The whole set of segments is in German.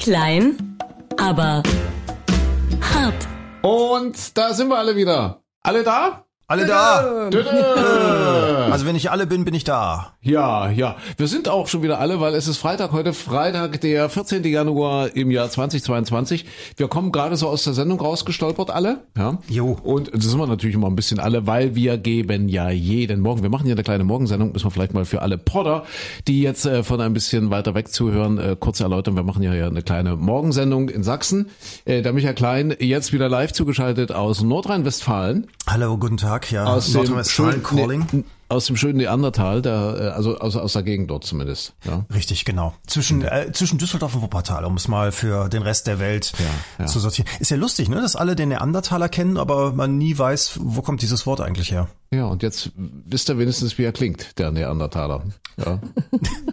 Klein, aber hart. Und da sind wir alle wieder. Alle da? Alle da. Dödö. Also wenn ich alle bin, bin ich da. Ja, ja. Wir sind auch schon wieder alle, weil es ist Freitag, heute Freitag, der 14. Januar im Jahr 2022. Wir kommen gerade so aus der Sendung rausgestolpert alle. Ja. Jo. Und das sind wir natürlich immer ein bisschen alle, weil wir geben ja jeden Morgen. Wir machen ja eine kleine Morgensendung, müssen wir vielleicht mal für alle Podder, die jetzt äh, von ein bisschen weiter weg zuhören, äh, kurz erläutern. Wir machen ja, ja eine kleine Morgensendung in Sachsen. Äh, der Michael Klein jetzt wieder live zugeschaltet aus Nordrhein-Westfalen. Hallo, guten Tag. Ja, Aus Nordrhein-Westfalen Calling. nee, aus dem schönen Neandertal, der, äh, also aus, aus der Gegend dort zumindest. Ja. Richtig, genau. Zwischen, äh, zwischen Düsseldorf und Wuppertal, um es mal für den Rest der Welt Ja, ja. zu sortieren. Ist ja lustig, ne, dass alle den Neandertaler kennen, aber man nie weiß, wo kommt dieses Wort eigentlich her. ja, und jetzt wisst ihr wenigstens, wie er klingt, der Neandertaler. Ja.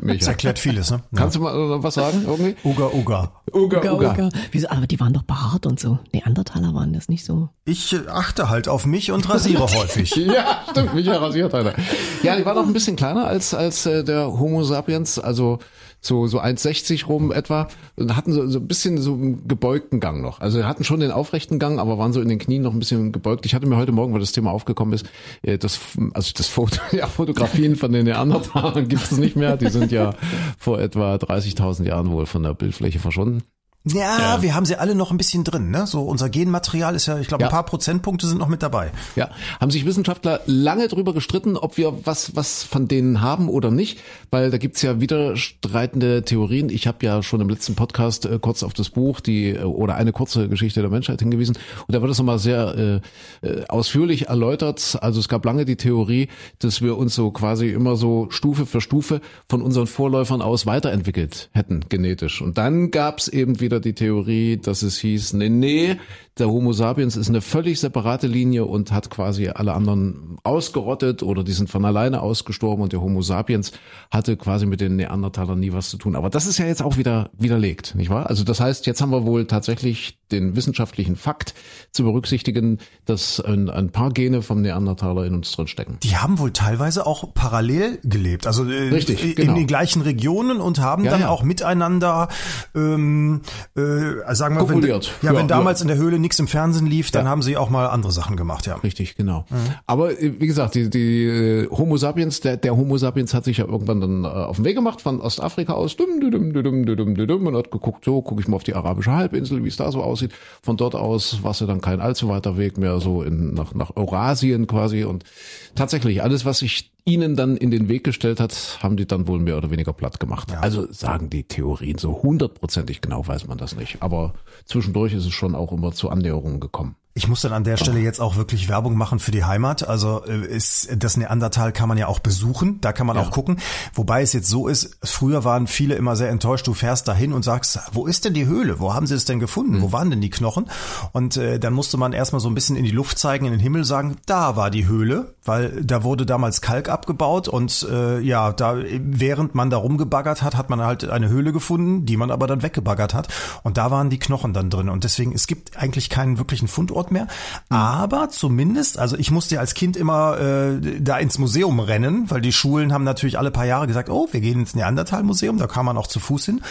Das erklärt vieles, ne? Ja. Kannst du mal äh, was sagen irgendwie? Uga, Uga. Uga, Uga, Uga. Wieso? Aber die waren doch behaart und so. Neandertaler waren das nicht so. Ich achte halt auf mich und rasiere häufig. Ja, stimmt, Micha rasiert einer. Ja, die war noch ein bisschen kleiner als, als äh, der Homo sapiens, also so, so 1,60 rum etwa und hatten so, so ein bisschen so einen gebeugten Gang noch. Also hatten schon den aufrechten Gang, aber waren so in den Knien noch ein bisschen gebeugt. Ich hatte mir heute Morgen, weil das Thema aufgekommen ist, äh, das, also das Foto, ja, Fotografien von den Neandertalern gibt es nicht mehr. Die sind ja vor etwa 30.000 Jahren wohl von der Bildfläche verschwunden. Ja, wir haben sie alle noch ein bisschen drin, ne? So unser Genmaterial ist ja, ich glaube, Ja. ein paar Prozentpunkte sind noch mit dabei. Ja, haben sich Wissenschaftler lange drüber gestritten, ob wir was, was von denen haben oder nicht, weil da gibt's ja widerstreitende Theorien. Ich habe ja schon im letzten Podcast äh, kurz auf das Buch die äh, oder eine kurze Geschichte der Menschheit hingewiesen und da wird es nochmal sehr äh, äh, ausführlich erläutert. Also es gab lange die Theorie, dass wir uns so quasi immer so Stufe für Stufe von unseren Vorläufern aus weiterentwickelt hätten, genetisch. Und dann gab's eben wieder die Theorie, dass es hieß, nee, nee, der Homo sapiens ist eine völlig separate Linie und hat quasi alle anderen ausgerottet oder die sind von alleine ausgestorben und der Homo sapiens hatte quasi mit den Neandertalern nie was zu tun. Aber das ist ja jetzt auch wieder widerlegt, nicht wahr? Also das heißt, jetzt haben wir wohl tatsächlich den wissenschaftlichen Fakt zu berücksichtigen, dass ein, ein paar Gene vom Neandertaler in uns drin stecken. Die haben wohl teilweise auch parallel gelebt, also äh, Richtig, in genau. den gleichen Regionen und haben Ja, dann ja. auch miteinander, ähm, äh, sagen wir, wenn, ja, Ja, wenn damals in der Höhle nichts im Fernsehen lief, dann haben sie auch mal andere Sachen gemacht, ja. Richtig, genau. Aber äh, wie gesagt, die, die äh, Homo sapiens, der, der Homo sapiens hat sich ja irgendwann dann auf den Weg gemacht von Ostafrika aus dum, dum, dum, dum, dum, dum, dum, und hat geguckt, so gucke ich mal auf die arabische Halbinsel, wie es da so aussieht. Von dort aus war es ja dann kein allzu weiter Weg mehr, so in, nach, nach Eurasien quasi. Und tatsächlich, alles, was sich ihnen dann in den Weg gestellt hat, haben die dann wohl mehr oder weniger platt gemacht. Also sagen die Theorien, so hundertprozentig genau weiß man das nicht. Aber zwischendurch ist es schon auch immer zu Annäherungen gekommen. Ich muss dann an der Stelle jetzt auch wirklich Werbung machen für die Heimat. Also äh, ist das Neandertal kann man ja auch besuchen, da kann man auch gucken. Wobei es jetzt so ist, früher waren viele immer sehr enttäuscht. Du fährst dahin und sagst, wo ist denn die Höhle? Wo haben sie es denn gefunden? Wo waren denn die Knochen? Und äh, dann musste man erstmal so ein bisschen in die Luft zeigen, in den Himmel sagen, da war die Höhle, weil da wurde damals Kalk abgebaut und äh, ja, da während man da rumgebaggert hat, hat man halt eine Höhle gefunden, die man aber dann weggebaggert hat und da waren die Knochen dann drin und deswegen es gibt eigentlich keinen wirklichen Fundort mehr, aber zumindest, also ich musste als Kind immer äh, da ins Museum rennen, weil die Schulen haben natürlich alle paar Jahre gesagt, oh, wir gehen ins Neandertal Museum, da kam man auch zu Fuß hin.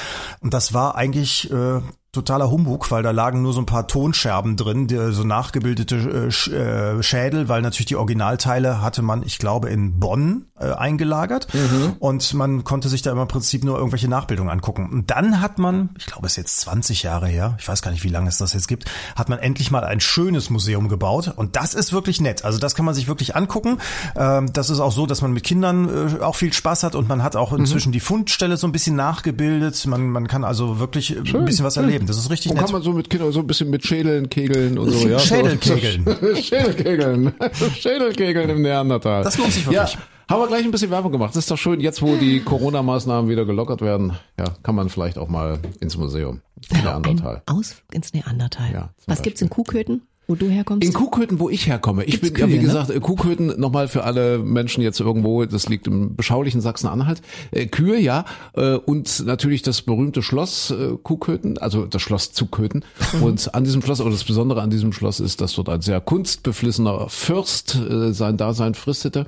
Und das war eigentlich äh, totaler Humbug, weil da lagen nur so ein paar Tonscherben drin, die, so nachgebildete äh, Sch- äh, Schädel, weil natürlich die Originalteile hatte man, ich glaube, in Bonn äh, eingelagert und man konnte sich da im Prinzip nur irgendwelche Nachbildungen angucken. Und dann hat man, ich glaube, es ist jetzt 20 Jahre her, ich weiß gar nicht, wie lange es das jetzt gibt, hat man endlich mal ein schönes Museum gebaut und das ist wirklich nett. Also das kann man sich wirklich angucken. Ähm, das ist auch so, dass man mit Kindern äh, auch viel Spaß hat und man hat auch inzwischen die Fundstelle so ein bisschen nachgebildet. Man, man kann also wirklich äh, ein bisschen was schön. Das ist richtig Und nett. kann man so mit Kindern so ein bisschen mit Schädeln kegeln und so, ja. Schädelkegeln. Schädelkegeln. Schädelkegeln im Neandertal. Das lohnt sich wirklich. Ja, haben wir gleich ein bisschen Werbung gemacht. Das ist doch schön, jetzt wo die Corona-Maßnahmen wieder gelockert werden, ja, kann man vielleicht auch mal ins Museum. Neandertal. Ein Ausflug ins Neandertal. Ja, Was gibt's in Kuhköthen, wo du herkommst? In Kuhköthen, wo ich herkomme. Ich Gibt's bin, ja, wie Kühe, ne? gesagt, äh, Kuhköthen nochmal für alle Menschen jetzt irgendwo, das liegt im beschaulichen Sachsen-Anhalt. Äh, Kühe, ja, äh, und natürlich das berühmte Schloss äh, Kuhköthen, also das Schloss zu Köthen. Und an diesem Schloss, oder das Besondere an diesem Schloss ist, dass dort ein sehr kunstbeflissener Fürst sein Dasein fristete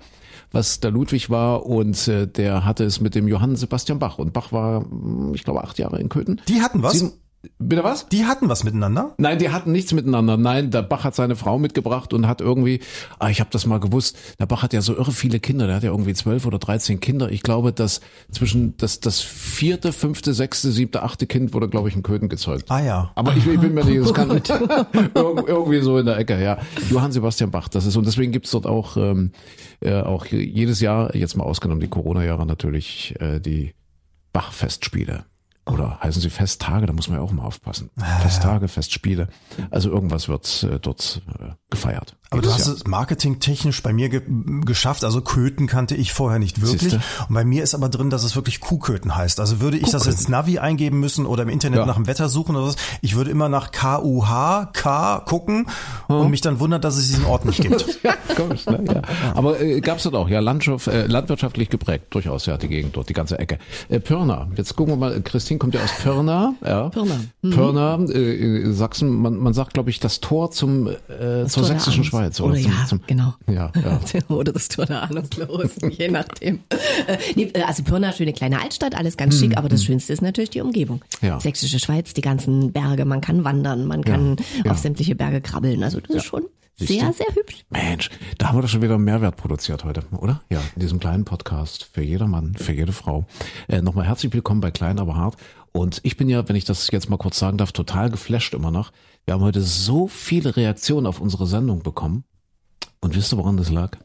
was der Ludwig war und äh, der hatte es mit dem Johann Sebastian Bach und Bach war, mh, ich glaube, acht Jahre in Köthen. Die hatten was? Sieben, Bitte was? Die hatten was miteinander? Nein, die hatten nichts miteinander. Nein, der Bach hat seine Frau mitgebracht und hat irgendwie, ah, ich habe das mal gewusst, der Bach hat ja so irre viele Kinder, der hat ja irgendwie zwölf oder dreizehn Kinder. Ich glaube, dass zwischen das, das vierte, fünfte, sechste, siebte, achte Kind wurde, glaube ich, in Köthen gezeugt. Ah ja. Aber ich, ich bin mir nicht, das kann Ir- irgendwie so in der Ecke, ja. Johann Sebastian Bach, das ist, und deswegen gibt's dort auch, ähm, äh, auch jedes Jahr, jetzt mal ausgenommen die Corona-Jahre natürlich, äh, die Bach-Festspiele. Oder heißen sie Festtage, da muss man ja auch mal aufpassen. Festtage, Festspiele. Also irgendwas wird äh, dort äh, gefeiert. Aber du hast Jahr. es marketingtechnisch bei mir ge geschafft. Also Köthen kannte ich vorher nicht wirklich. Siehste? Und bei mir ist aber drin, dass es wirklich Kuhköthen heißt. Also würde ich das ins Navi eingeben müssen oder im Internet Ja. nach dem Wetter suchen oder was, ich würde immer nach K-U-H-K gucken und mich dann wundern, dass es diesen Ort nicht gibt. Ja, komisch, ne? ja. Aber äh, gab's dort auch, ja, Landschaft, äh, landwirtschaftlich geprägt, durchaus, ja, die Gegend dort, die ganze Ecke. Äh, Pirna, jetzt gucken wir mal, Christine kommt ja aus Pirna, ja. Pirna. Mhm. Pirna, äh, äh, Sachsen, man, man sagt, glaube ich, das Tor zum, äh, zur Tor sächsischen Schweiz. Oder zum, ja, zum, genau. Ja, ja. Oder das Tor der Ahnungslosen, je nachdem. Äh, nee, äh, also Pirna, schöne kleine Altstadt, alles ganz schick, aber das Schönste ist natürlich die Umgebung. Hm, Ja. Sächsische Schweiz, die ganzen Berge, man kann wandern, man kann ja. auf sämtliche Berge krabbeln. Also das ist schon Siehst sehr, du? sehr hübsch. Mensch, da haben wir doch schon wieder einen Mehrwert produziert heute, oder? Ja, in diesem kleinen Podcast für jeder Mann, für jede Frau. Äh, Nochmal herzlich willkommen bei Klein, aber hart. Und ich bin ja, wenn ich das jetzt mal kurz sagen darf, total geflasht immer noch. Wir haben heute so viele Reaktionen auf unsere Sendung bekommen. Und wisst ihr, woran das lag?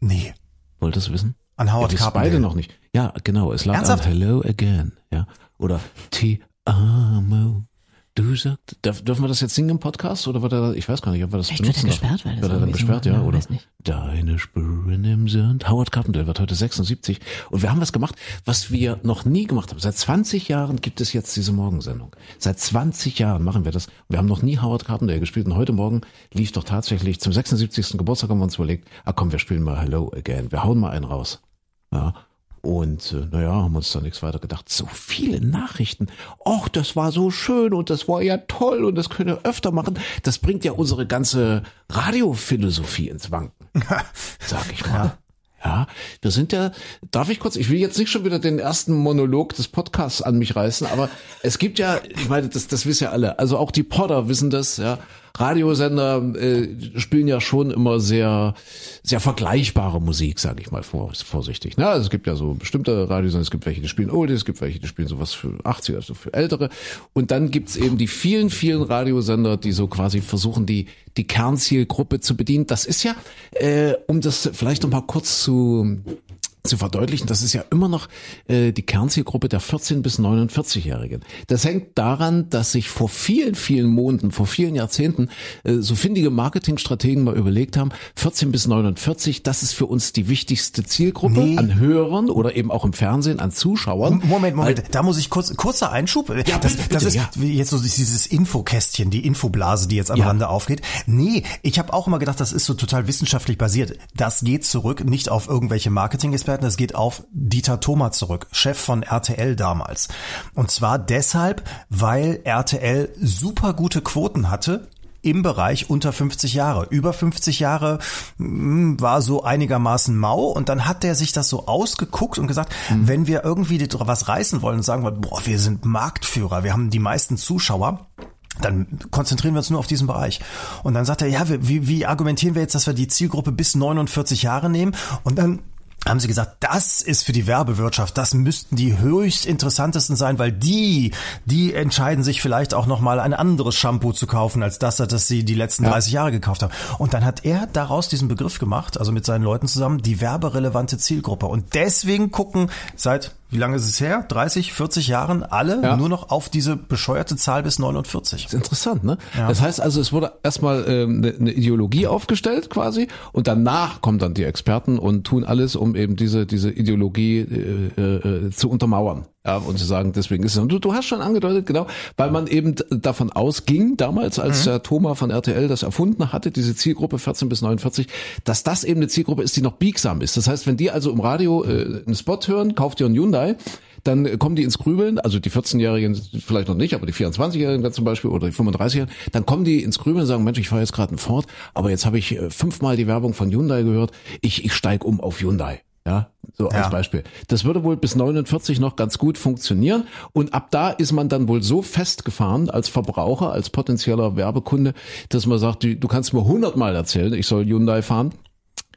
Nee. Wollt ihr es wissen? An Howard ja, Carpendale. beide noch nicht. Ja, genau. Es lag Ernsthaft? an Hello Again. Ja. Oder Ti amo. Du sagst, darf, dürfen wir das jetzt singen im Podcast oder wird er, ich weiß gar nicht, ob wir das Vielleicht wird er benutzen gesperrt, weil das Wird er dann irgendwie so- gesperrt, ja, oder? Deine Spuren im Sand. Howard Carpendale wird heute 76 und wir haben was gemacht, was wir noch nie gemacht haben. Seit 20 Jahren gibt es jetzt diese Morgensendung. Seit 20 Jahren machen wir das. Wir haben noch nie Howard Carpendale gespielt und heute Morgen lief doch tatsächlich zum 76. Geburtstag haben wir uns überlegt, ah komm, wir spielen mal Hello Again. Wir hauen mal einen raus. Ja. Und äh, naja, haben uns da nichts weiter gedacht. So viele Nachrichten. Och, das war so schön und das war ja toll und das können wir öfter machen. Das bringt ja unsere ganze Radiophilosophie ins Wanken, sag ich mal. Ja, wir sind ja, darf ich kurz, ich will jetzt nicht schon wieder den ersten Monolog des Podcasts an mich reißen, aber es gibt ja, ich meine, das, das wissen ja alle, also auch die Podder wissen das, ja. Radiosender äh, spielen ja schon immer sehr, sehr vergleichbare Musik, sage ich mal vor, vorsichtig. Ne? Also es gibt ja so bestimmte Radiosender, es gibt welche, die spielen Oldies, es gibt welche, die spielen sowas für 80er, also für Ältere. Und dann gibt's eben die vielen, vielen Radiosender, die so quasi versuchen, die, die Kernzielgruppe zu bedienen. Das ist ja, äh, um das vielleicht noch mal kurz zu zu verdeutlichen, das ist ja immer noch äh, die Kernzielgruppe der 14 bis 49-Jährigen. Das hängt daran, dass sich vor vielen, vielen Monaten, vor vielen Jahrzehnten äh, so findige Marketingstrategen mal überlegt haben, 14 bis 49, das ist für uns die wichtigste Zielgruppe Nee. an Hörern oder eben auch im Fernsehen an Zuschauern. Moment, Moment, da muss ich kurz, kurzer Einschub. Ja, das, bitte, das ist ja. wie jetzt so dieses Infokästchen, die Infoblase, die jetzt am Ja. Rande aufgeht. Nee, ich habe auch immer gedacht, das ist so total wissenschaftlich basiert. Das geht zurück, nicht auf irgendwelche Marketing-Experten, das geht auf Dieter Thoma zurück, Chef von RTL damals. Und zwar deshalb, weil RTL super gute Quoten hatte im Bereich unter 50 Jahre. Über 50 Jahre mm, war so einigermaßen mau und dann hat der sich das so ausgeguckt und gesagt, wenn wir irgendwie was reißen wollen und sagen boah, wir sind Marktführer, wir haben die meisten Zuschauer, dann konzentrieren wir uns nur auf diesen Bereich. Und dann sagt er, ja, wie- wie argumentieren wir jetzt, dass wir die Zielgruppe bis 49 Jahre nehmen? Und dann haben sie gesagt, das ist für die Werbewirtschaft, das müssten die höchst interessantesten sein, weil die, die entscheiden sich vielleicht auch nochmal ein anderes Shampoo zu kaufen, als das, das sie die letzten 30 Jahre gekauft haben. Und dann hat er daraus diesen Begriff gemacht, also mit seinen Leuten zusammen, die werberelevante Zielgruppe. Und deswegen gucken seit, wie lange ist es her? 30, 40 Jahren alle Ja. nur noch auf diese bescheuerte Zahl bis 49. Das ist interessant, ne? Das heißt also, es wurde erstmal ähm, eine, eine Ideologie aufgestellt quasi und danach kommen dann die Experten und tun alles, um eben diese diese Ideologie äh, äh, zu untermauern. Ja, und zu sagen, deswegen ist es. Und du, du hast schon angedeutet, genau, weil man eben davon ausging, damals, als der Thomas von RTL das erfunden hatte, diese Zielgruppe 14 bis 49, dass das eben eine Zielgruppe ist, die noch biegsam ist. Das heißt, wenn die also im Radio äh, einen Spot hören, kauft ihr einen Hyundai, dann äh, kommen die ins Grübeln, also die 14-Jährigen vielleicht noch nicht, aber die 24-Jährigen da zum Beispiel oder die 35-Jährigen, dann kommen die ins Grübeln und sagen, Mensch, ich fahre jetzt gerade einen Ford, aber jetzt habe ich äh, fünfmal die Werbung von Hyundai gehört, ich, ich steig um auf Hyundai. Ja, so als Ja. Beispiel. Das würde wohl bis 49 noch ganz gut funktionieren. Und ab da ist man dann wohl so festgefahren als Verbraucher, als potenzieller Werbekunde, dass man sagt, du, du kannst mir hundertmal erzählen, ich soll Hyundai fahren.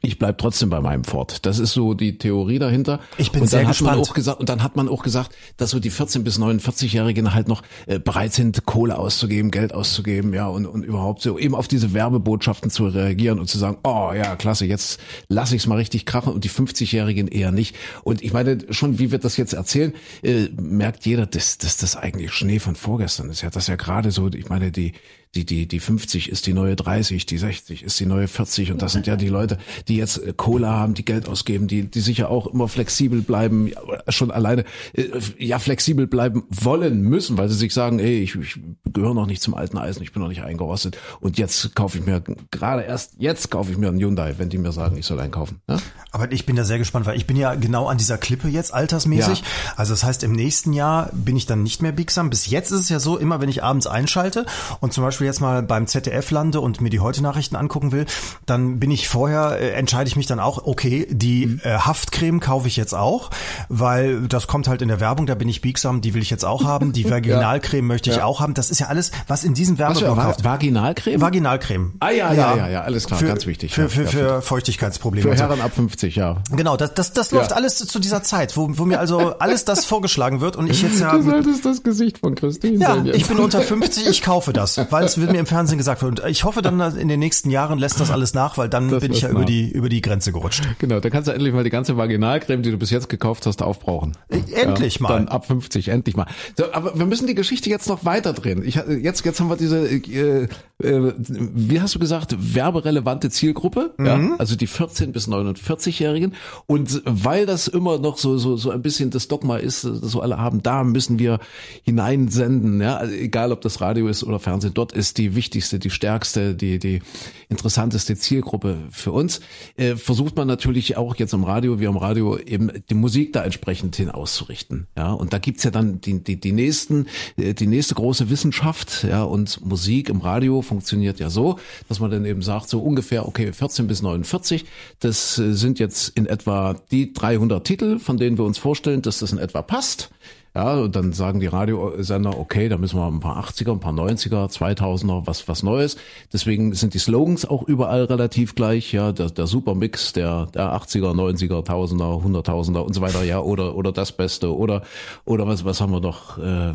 Ich bleib trotzdem bei meinem Ford. Das ist so die Theorie dahinter. Ich bin und dann sehr hat man gespannt. auch gesagt und dann hat man auch gesagt, dass so die 14 bis 49-Jährigen halt noch äh, bereit sind, Kohle auszugeben, Geld auszugeben, ja und und überhaupt so eben auf diese Werbebotschaften zu reagieren und zu sagen, oh ja klasse, jetzt lasse ich es mal richtig krachen und die 50-Jährigen eher nicht. Und ich meine schon, wie wir das jetzt erzählen, äh, merkt jeder, dass, dass das eigentlich Schnee von vorgestern ist. Ja, das ist ja gerade so. Ich meine die die, die, die 50 ist die neue 30, die 60 ist die neue 40 und das sind ja die Leute, die jetzt äh, Kohle haben, die Geld ausgeben, die, die sicher auch immer flexibel bleiben, schon alleine, äh, ja, flexibel bleiben wollen müssen, weil sie sich sagen, ey, ich, ich gehöre noch nicht zum alten Eisen, ich bin noch nicht eingerostet und jetzt kaufe ich mir, gerade erst jetzt kaufe ich mir einen Hyundai, wenn die mir sagen, ich soll einen kaufen. Ja? Aber ich bin da sehr gespannt, weil ich bin ja genau an dieser Klippe jetzt altersmäßig. Ja. Also das heißt, im nächsten Jahr bin ich dann nicht mehr biegsam. Bis jetzt ist es ja so, immer wenn ich abends einschalte und zum Beispiel jetzt mal beim ZDF lande und mir die Heute-Nachrichten angucken will, dann bin ich vorher, äh, entscheide ich mich dann auch, okay, die Mhm. äh, Haftcreme kaufe ich jetzt auch, weil das kommt halt in der Werbung, da bin ich biegsam, die will ich jetzt auch haben. Die Vaginalcreme möchte ich Ja. auch haben. Das ist ja alles, was in diesem Werbeblock kauft. Vaginalcreme? Vaginalcreme. Ah, ja, ja, ja, ja, alles klar, für, ganz wichtig. Für, Ja, für, ja, für Feuchtigkeitsprobleme. Für. Herren ab 50, ja. Genau, das, das, das läuft Ja. alles zu dieser Zeit, wo, wo mir also alles das vorgeschlagen wird und ich jetzt ja. Du solltest das Gesicht von Christine Ja, ich bin unter 50, ich kaufe das, weil es wird mir im Fernsehen gesagt. Und ich hoffe dann in den nächsten Jahren lässt das alles nach, weil dann Das bin ich ja über die, über die Grenze gerutscht. Genau, da kannst du endlich mal die ganze Vaginalcreme, die du bis jetzt gekauft hast, aufbrauchen. Endlich mal. Dann ab 50, endlich mal. So, aber wir müssen die Geschichte jetzt noch weiterdrehen. Ich, jetzt, jetzt haben wir diese, äh, äh, wie hast du gesagt, werberelevante Zielgruppe, Mhm. ja, also die 14 bis 49-Jährigen. Und weil das immer noch so, so, so ein bisschen das Dogma ist, das so alle haben, da müssen wir hineinsenden, ja, also egal ob das Radio ist oder Fernsehen, dort ist die wichtigste, die stärkste, die, die interessanteste Zielgruppe für uns. Äh, versucht man natürlich auch jetzt im Radio, wie am Radio, eben die Musik da entsprechend hin auszurichten. Ja, und da gibt's ja dann die, die, die nächsten, äh, die nächste große Wissenschaft, ja, und Musik im Radio funktioniert ja so, dass man dann eben sagt, so ungefähr, okay, 14 bis 49, das äh, sind jetzt in etwa die 300 Titel, von denen wir uns vorstellen, dass das in etwa passt. Ja, und dann sagen die Radiosender, okay, da müssen wir ein paar 80er, ein paar 90er, 2000er, was, was Neues. Deswegen sind die Slogans auch überall relativ gleich, ja, der, der Supermix der, der 80er, 90er, 1000er, 100.000er und so weiter, ja, oder, oder das Beste, oder, oder was, was haben wir noch, äh,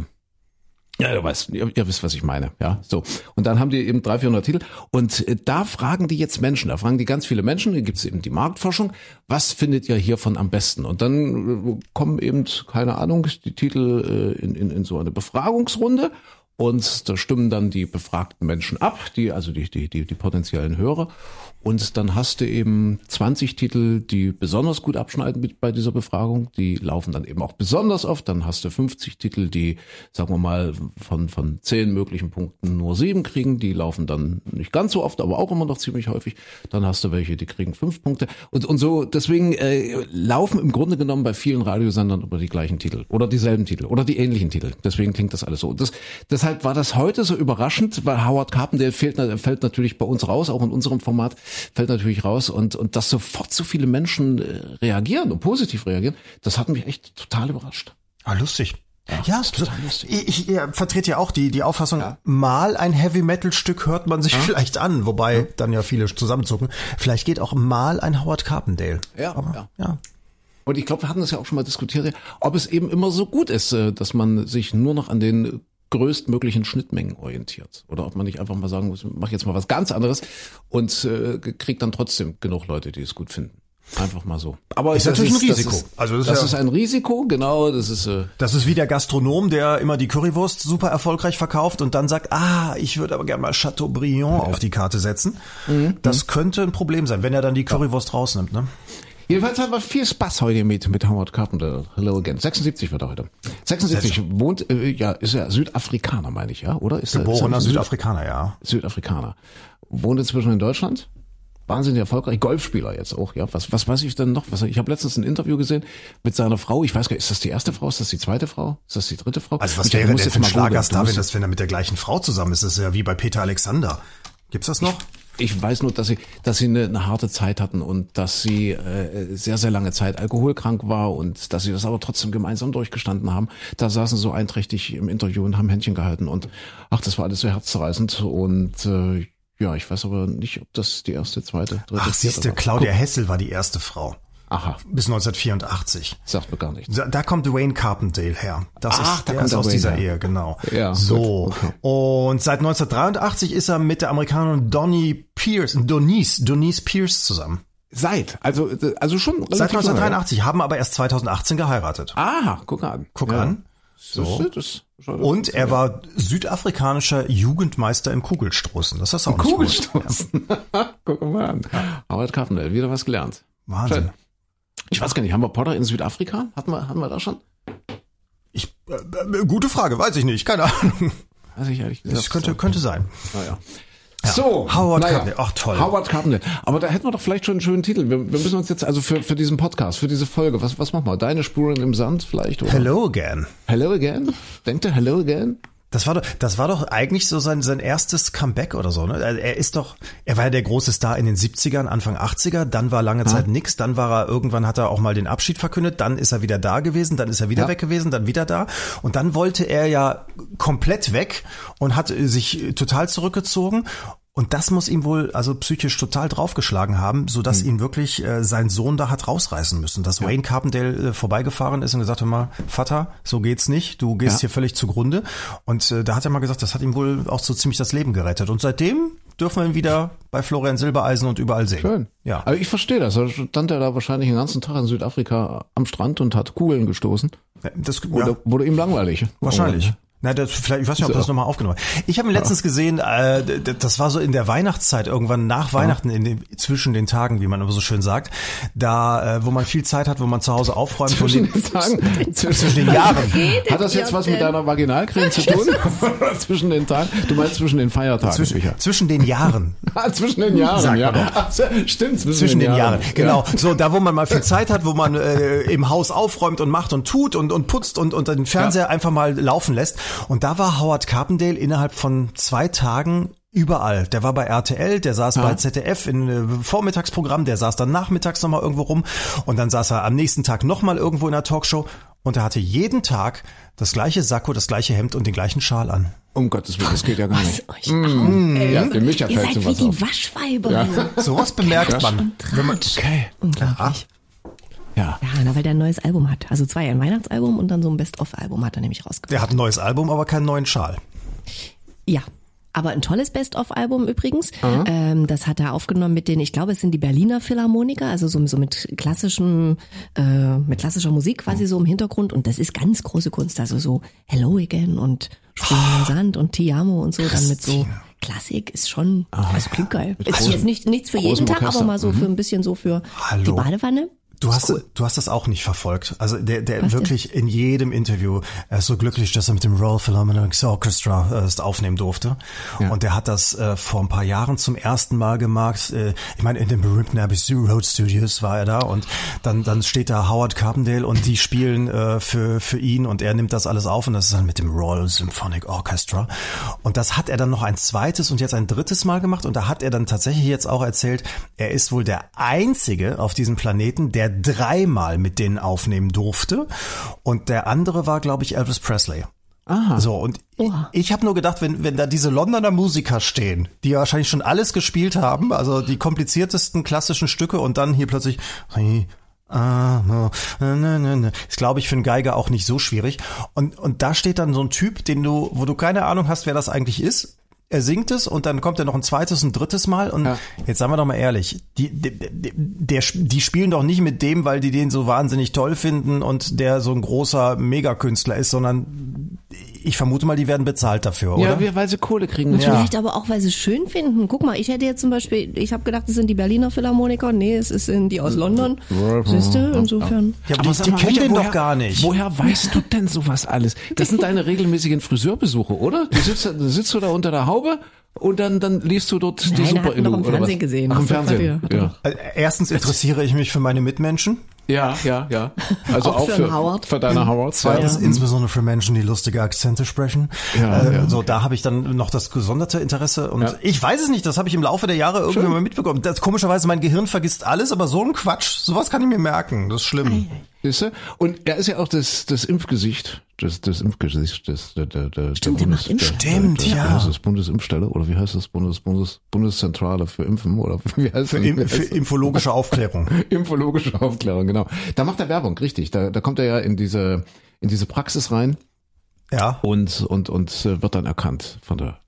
ja, ihr, weißt, ihr, ihr wisst, was ich meine. Ja, so. Und dann haben die eben 300, 400 Titel. Und äh, da fragen die jetzt Menschen, da fragen die ganz viele Menschen, da gibt es eben die Marktforschung, was findet ihr hiervon am besten? Und dann äh, kommen eben, keine Ahnung, die Titel äh, in, in, in so eine Befragungsrunde. Und da stimmen dann die befragten Menschen ab, die, also die, die, die, die potenziellen Hörer. Und dann hast du eben 20 Titel, die besonders gut abschneiden mit bei dieser Befragung. Die laufen dann eben auch besonders oft. Dann hast du 50 Titel, die, sagen wir mal, von, von 10 möglichen Punkten nur 7 kriegen. Die laufen dann nicht ganz so oft, aber auch immer noch ziemlich häufig. Dann hast du welche, die kriegen 5 Punkte. Und, und so, deswegen äh, laufen im Grunde genommen bei vielen Radiosendern über die gleichen Titel oder dieselben Titel oder die ähnlichen Titel. Deswegen klingt das alles so. Das, deshalb war das heute so überraschend, weil Howard Carpendale fällt, fällt natürlich bei uns raus, auch in unserem Format fällt natürlich raus und, und dass sofort so viele Menschen äh, reagieren und positiv reagieren, das hat mich echt total überrascht. Ah, lustig. Ja, ist total lustig. Ich, ich ja, vertrete ja auch die, die Auffassung, mal ein Heavy-Metal-Stück hört man sich vielleicht an, wobei dann ja viele zusammenzucken. Vielleicht geht auch mal ein Howard Carpendale. Ja, Aber, ja. ja. Und ich glaube, wir hatten das ja auch schon mal diskutiert, ob es eben immer so gut ist, äh, dass man sich nur noch an den größtmöglichen Schnittmengen orientiert. Oder ob man nicht einfach mal sagen muss, mach jetzt mal was ganz anderes und äh, kriegt dann trotzdem genug Leute, die es gut finden. Einfach mal so. Aber Ist das natürlich ein das Risiko. Ist, Also das das, ist ist, ja- ein Risiko, genau. Das ist äh, Das ist wie der Gastronom, der immer die Currywurst super erfolgreich verkauft und dann sagt, ah, ich würde aber gerne mal Chateaubriand auf die Karte setzen. Mhm. Das könnte ein Problem sein, wenn er dann die Currywurst rausnimmt, ne? Jedenfalls haben wir viel Spaß heute mit, mit Howard Carpenter. Hello again. 76 wird er heute. 76 wohnt, äh, ja, ist er Südafrikaner, meine ich, ja, oder? Ist er- ist Geborener er Süd- Südafrikaner, ja. Südafrikaner. Wohnt inzwischen in Deutschland. Wahnsinnig erfolgreich. Golfspieler jetzt auch, ja. Was, was weiß ich denn noch? Was, ich habe letztens ein Interview gesehen mit seiner Frau. Ich weiß gar nicht, ist das die erste Frau? Ist das die zweite Frau? Ist das die dritte Frau? Also was wäre jetzt für ein. Schlagerstar, wenn das, wenn er mit der gleichen Frau zusammen ist? Das ist ja wie bei Peter Alexander. Gibt's das noch? Ich weiß nur, dass sie, dass sie eine, eine harte Zeit hatten und dass sie äh, sehr, sehr lange Zeit alkoholkrank war und dass sie das aber trotzdem gemeinsam durchgestanden haben. Da saßen sie so einträchtig im Interview und haben Händchen gehalten und ach, das war alles so herzzerreißend und äh, ja, ich weiß aber nicht, ob das die erste, zweite, dritte, Ach, siehste. Claudia Hessel war die erste Frau. Aha, Bis 1984. sagt mir gar nichts. Da, da kommt Dwayne Carpendale her. Das Ach, ist, da der kommt ist aus Wayne dieser her. Ehe, genau. Ja, so. okay. Und seit 1983 ist er mit der Amerikanerin Donnie Pierce, Donnice, Donnice Pierce zusammen. Seit, also, also schon Seit lange, 1983, haben aber erst 2018 geheiratet. Aha, guck an. Guck ja. an. So. Und er war südafrikanischer Jugendmeister im Kugelstoßen. Das ist auch nicht gut. Kugelstoßen. Guck mal an. Howard Carpendale, wieder was gelernt. Wahnsinn. Schön. Ich weiß gar nicht, haben wir Potter in Südafrika? Hatten wir, hatten wir da schon? Ich, äh, äh, gute Frage, weiß ich nicht, keine Ahnung. Weiß ich ehrlich gesagt. Das könnte, könnte sein. Naja. So, Howard naja. Carpendale, ach, toll. Howard Carpendale. Aber da hätten wir doch vielleicht schon einen schönen Titel. Wir, wir müssen uns jetzt also für, für diesen Podcast, für diese Folge, was, was machen wir? Deine Spuren im Sand vielleicht? Oder? Hello again. Hello again? Denkt er Hello again? Das war doch, das war doch eigentlich so sein, sein erstes Comeback oder so, ne? Also Er ist doch, er war ja der große Star in den 70ern, Anfang 80er, dann war lange Zeit nix, dann war er, irgendwann hat er auch mal den Abschied verkündet, dann ist er wieder da gewesen, dann ist er wieder Ja. weg gewesen, dann wieder da und dann wollte er ja komplett weg und hat sich total zurückgezogen und das muss ihm wohl also psychisch total draufgeschlagen haben, so dass ihn wirklich äh, sein Sohn da hat rausreißen müssen. Dass Wayne Carpendale äh, vorbeigefahren ist und gesagt hat mal, Vater, so geht's nicht, du gehst Ja. hier völlig zugrunde. Und äh, da hat er mal gesagt, das hat ihm wohl auch so ziemlich das Leben gerettet. Und seitdem dürfen wir ihn wieder bei Florian Silbereisen und überall sehen. Schön. Ja. Aber ich verstehe das. Da stand er da wahrscheinlich den ganzen Tag in Südafrika am Strand und hat Kugeln gestoßen. Das, Oder ja, wurde ihm langweilig? wahrscheinlich. Na, das, vielleicht, ich weiß nicht, ob So. das nochmal aufgenommen hat. Ich habe ihn letztens gesehen, äh, das war so in der Weihnachtszeit, irgendwann nach Weihnachten, in den, zwischen den Tagen, wie man immer so schön sagt, da, äh, wo man viel Zeit hat, wo man zu Hause aufräumt. Zwischen die- den Tagen. zwischen den Jahren. Hat das jetzt was mit deiner Vaginalcreme zu tun? Zwischen den Tagen? Du meinst zwischen den Feiertagen? Zwischen, sicher. zwischen den Jahren. Ah, zwischen den Jahren, Sagt ja. Ach, so, Stimmt, zwischen, Zwischen den Jahren, genau. Ja. So, da wo man mal viel Zeit hat, wo man äh, im Haus aufräumt und macht und tut und, und putzt und, und den Fernseher Ja. einfach mal laufen lässt. Und da war Howard Carpendale innerhalb von zwei Tagen überall. Der war bei RTL, der saß bei ZDF in äh, Vormittagsprogramm, der saß dann nachmittags nochmal irgendwo rum und dann saß er am nächsten Tag nochmal irgendwo in einer Talkshow und er hatte jeden Tag das gleiche Sakko, das gleiche Hemd und den gleichen Schal an. Um Gottes Willen, das geht ja gar Was nicht. euch auf, ey. Ja, dem Micha Ihr fällt seid so wie was die. Waschweiber. Ja. Sowas bemerkt man. Wenn man. Okay. Unglaublich. Ja. Ja, na, weil der ein neues Album hat. Also zwei, ein Weihnachtsalbum und dann so ein Best-of-Album hat er nämlich rausgebracht. der hat ein neues Album, aber keinen neuen Schal. Ja. Aber ein tolles Best-of-Album übrigens. Ähm, das hat er aufgenommen mit den, ich glaube, es sind die Berliner Philharmoniker, also so, so mit klassischem, äh, mit klassischer Musik quasi so im Hintergrund. Und das ist ganz große Kunst. Also so Hello Again und Sprung im Sand und Ti Amo und so. Dann mit so Klassik ist schon, das klingt geil. Ist jetzt nicht nichts für jeden Tag, aber mal so für ein bisschen so für Hallo. die Badewanne. Du hast, du hast das auch nicht verfolgt. Also der, der Was denn? wirklich in jedem Interview, er ist so glücklich, dass er mit dem Royal Philharmonic Orchestra äh, es aufnehmen durfte. Und der hat das äh, vor ein paar Jahren zum ersten Mal gemacht. Äh, ich meine, in den berühmten Abbey Road Studios war er da und dann, dann steht da Howard Carpendale und die spielen äh, für, für ihn und er nimmt das alles auf und das ist dann mit dem Royal Symphonic Orchestra. Und das hat er dann noch ein zweites und jetzt ein drittes Mal gemacht und da hat er dann tatsächlich jetzt auch erzählt, er ist wohl der einzige auf diesem Planeten, der dreimal mit denen aufnehmen durfte. Und der andere war, glaube ich, Elvis Presley. Aha. So, und Oha. ich habe nur gedacht, wenn, wenn da diese Londoner Musiker stehen, die ja wahrscheinlich schon alles gespielt haben, also die kompliziertesten klassischen Stücke und dann hier plötzlich Ah, no. Ist, glaube ich, für einen Geiger auch nicht so schwierig. Und, und da steht dann so ein Typ, den du, wo du keine Ahnung hast, wer das eigentlich ist. Er singt es und dann kommt er noch ein zweites und drittes Mal. Und Ja. jetzt sagen wir doch mal ehrlich, die, die, die, der, die spielen doch nicht mit dem, weil die den so wahnsinnig toll finden und der so ein großer Megakünstler ist, sondern ich vermute mal, die werden bezahlt dafür, oder? Ja, weil sie Kohle kriegen. Ja. Vielleicht aber auch, weil sie es schön finden. Guck mal, ich hätte jetzt zum Beispiel, ich habe gedacht, es sind die Berliner Philharmoniker. Nee, es ist sind die aus London. Siehst du, insofern. ja, aber die, die kennen den woher, doch gar nicht. Woher weißt du denn sowas alles? Das sind deine regelmäßigen Friseurbesuche, oder? Du sitzt, sitzt du da unter der Haube und dann, dann liest du dort die Nein, er Super doch im oder was? Fernsehen gesehen. Ach, im er- Fernsehen. er Ja. Also, Erstens interessiere ich mich für meine Mitmenschen. Ja, ja, ja. Also Auch auch, für Howard. für deine Howards. Zweitens, ja. insbesondere für Menschen, die lustige Akzente sprechen. Ja, äh, ja. So, da habe ich dann noch das gesonderte Interesse. Und Ja. ich weiß es nicht, das habe ich im Laufe der Jahre irgendwie Schön. mal mitbekommen. Das, komischerweise, mein Gehirn vergisst alles, aber so ein Quatsch, sowas kann ich mir merken. Das ist schlimm. Siehst du? Und er ist ja auch das, das Impfgesicht, das, das Impfgesicht des, der, der, der, Stimmt, der Bundes, der, Stimmt, ja. Das? Bundesimpfstelle oder wie heißt das? Bundes, Bundes, Bundeszentrale für Impfen oder wie heißt Für, das? im, für das? infologische Aufklärung. Infologische Aufklärung, genau. Da macht er Werbung, richtig. Da, da kommt er ja in diese, in diese Praxis rein Ja. und, und, und äh, wird dann erkannt von der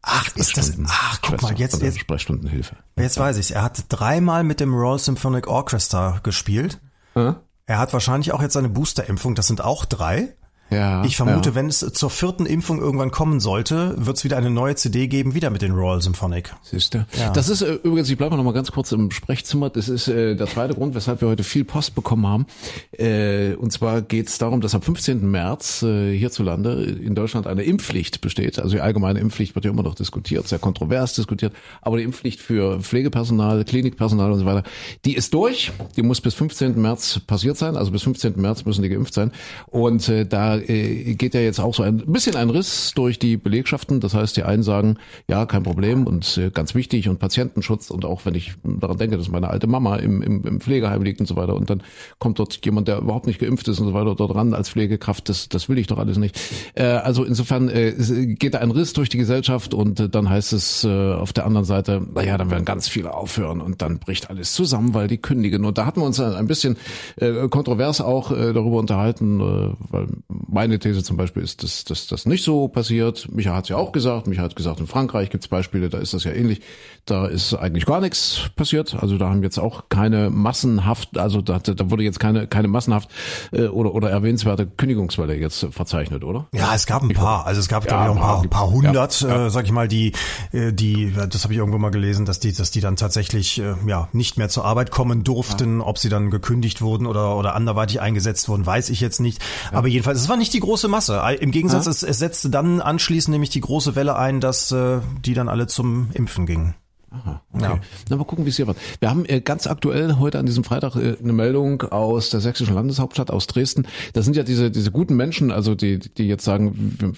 Ach, ist das, ach, guck mal, jetzt, jetzt, Sprechstundenhilfe. jetzt weiß ich's. Er hat dreimal mit dem Royal Symphonic Orchestra gespielt. Äh? Er hat wahrscheinlich auch jetzt seine Boosterimpfung, das sind auch drei. Ja. Ich vermute, ja. wenn es zur vierten Impfung irgendwann kommen sollte, wird es wieder eine neue CD geben, wieder mit den Royal Symphonic. Siehst du? Ja. Das ist äh, übrigens, ich bleibe noch mal ganz kurz im Sprechzimmer. Das ist äh, der zweite Grund, weshalb wir heute viel Post bekommen haben. Äh, und zwar geht es darum, dass am 15. März äh, hierzulande in Deutschland eine Impfpflicht besteht. Also die allgemeine Impfpflicht wird ja immer noch diskutiert, sehr kontrovers diskutiert. Aber die Impfpflicht für Pflegepersonal, Klinikpersonal und so weiter, die ist durch. Die muss bis 15. März passiert sein. Also bis 15. März müssen die geimpft sein. Und äh, da äh, geht ja jetzt auch so ein bisschen ein Riss durch die Belegschaften. Das heißt, die einen sagen, ja, kein Problem und äh, ganz wichtig und Patientenschutz und auch wenn ich daran denke, dass meine alte Mama im, im, im Pflegeheim liegt und so weiter und dann kommt dort jemand, der überhaupt nicht geimpft ist und so weiter dort ran als Pflegekraft, das, das will ich doch alles nicht. Äh, also insofern äh, es geht da ein Riss durch die Gesellschaft und äh, dann heißt es äh, auf der anderen Seite, naja, dann werden ganz viele aufhören und dann bricht alles zusammen, weil die kündigen. Und da hatten wir uns ein ein bisschen äh, kontrovers auch äh, darüber unterhalten, äh, weil meine These zum Beispiel ist, dass dass das nicht so passiert. Micha hat es ja auch gesagt. Micha hat gesagt, in Frankreich gibt es Beispiele, da ist das ja ähnlich. Da ist eigentlich gar nichts passiert. Also da haben jetzt auch keine massenhaft, also da, da wurde jetzt keine keine massenhaft äh, oder oder erwähnenswerte Kündigungswelle jetzt verzeichnet, oder? Ja, es gab ein paar. Also es gab, glaube ich, auch ein ein paar gibt's. paar hundert, Ja, ja. Äh, sag ich mal, die, äh, die, das habe ich irgendwo mal gelesen, dass die, dass die dann tatsächlich äh, ja nicht mehr zur Arbeit kommen durften. Ob sie dann gekündigt wurden oder oder anderweitig eingesetzt wurden, weiß ich jetzt nicht. Aber jedenfalls, es war nicht die große Masse. Im Gegensatz, es, es setzte dann anschließend nämlich die große Welle ein, dass äh, die dann alle zum Impfen gingen. Okay. Ja. Na, mal gucken, wie es hier wird. Wir haben äh, ganz aktuell heute an diesem Freitag äh, eine Meldung aus der sächsischen Landeshauptstadt, aus Dresden. Das sind ja diese, diese guten Menschen, also die, die jetzt sagen, wir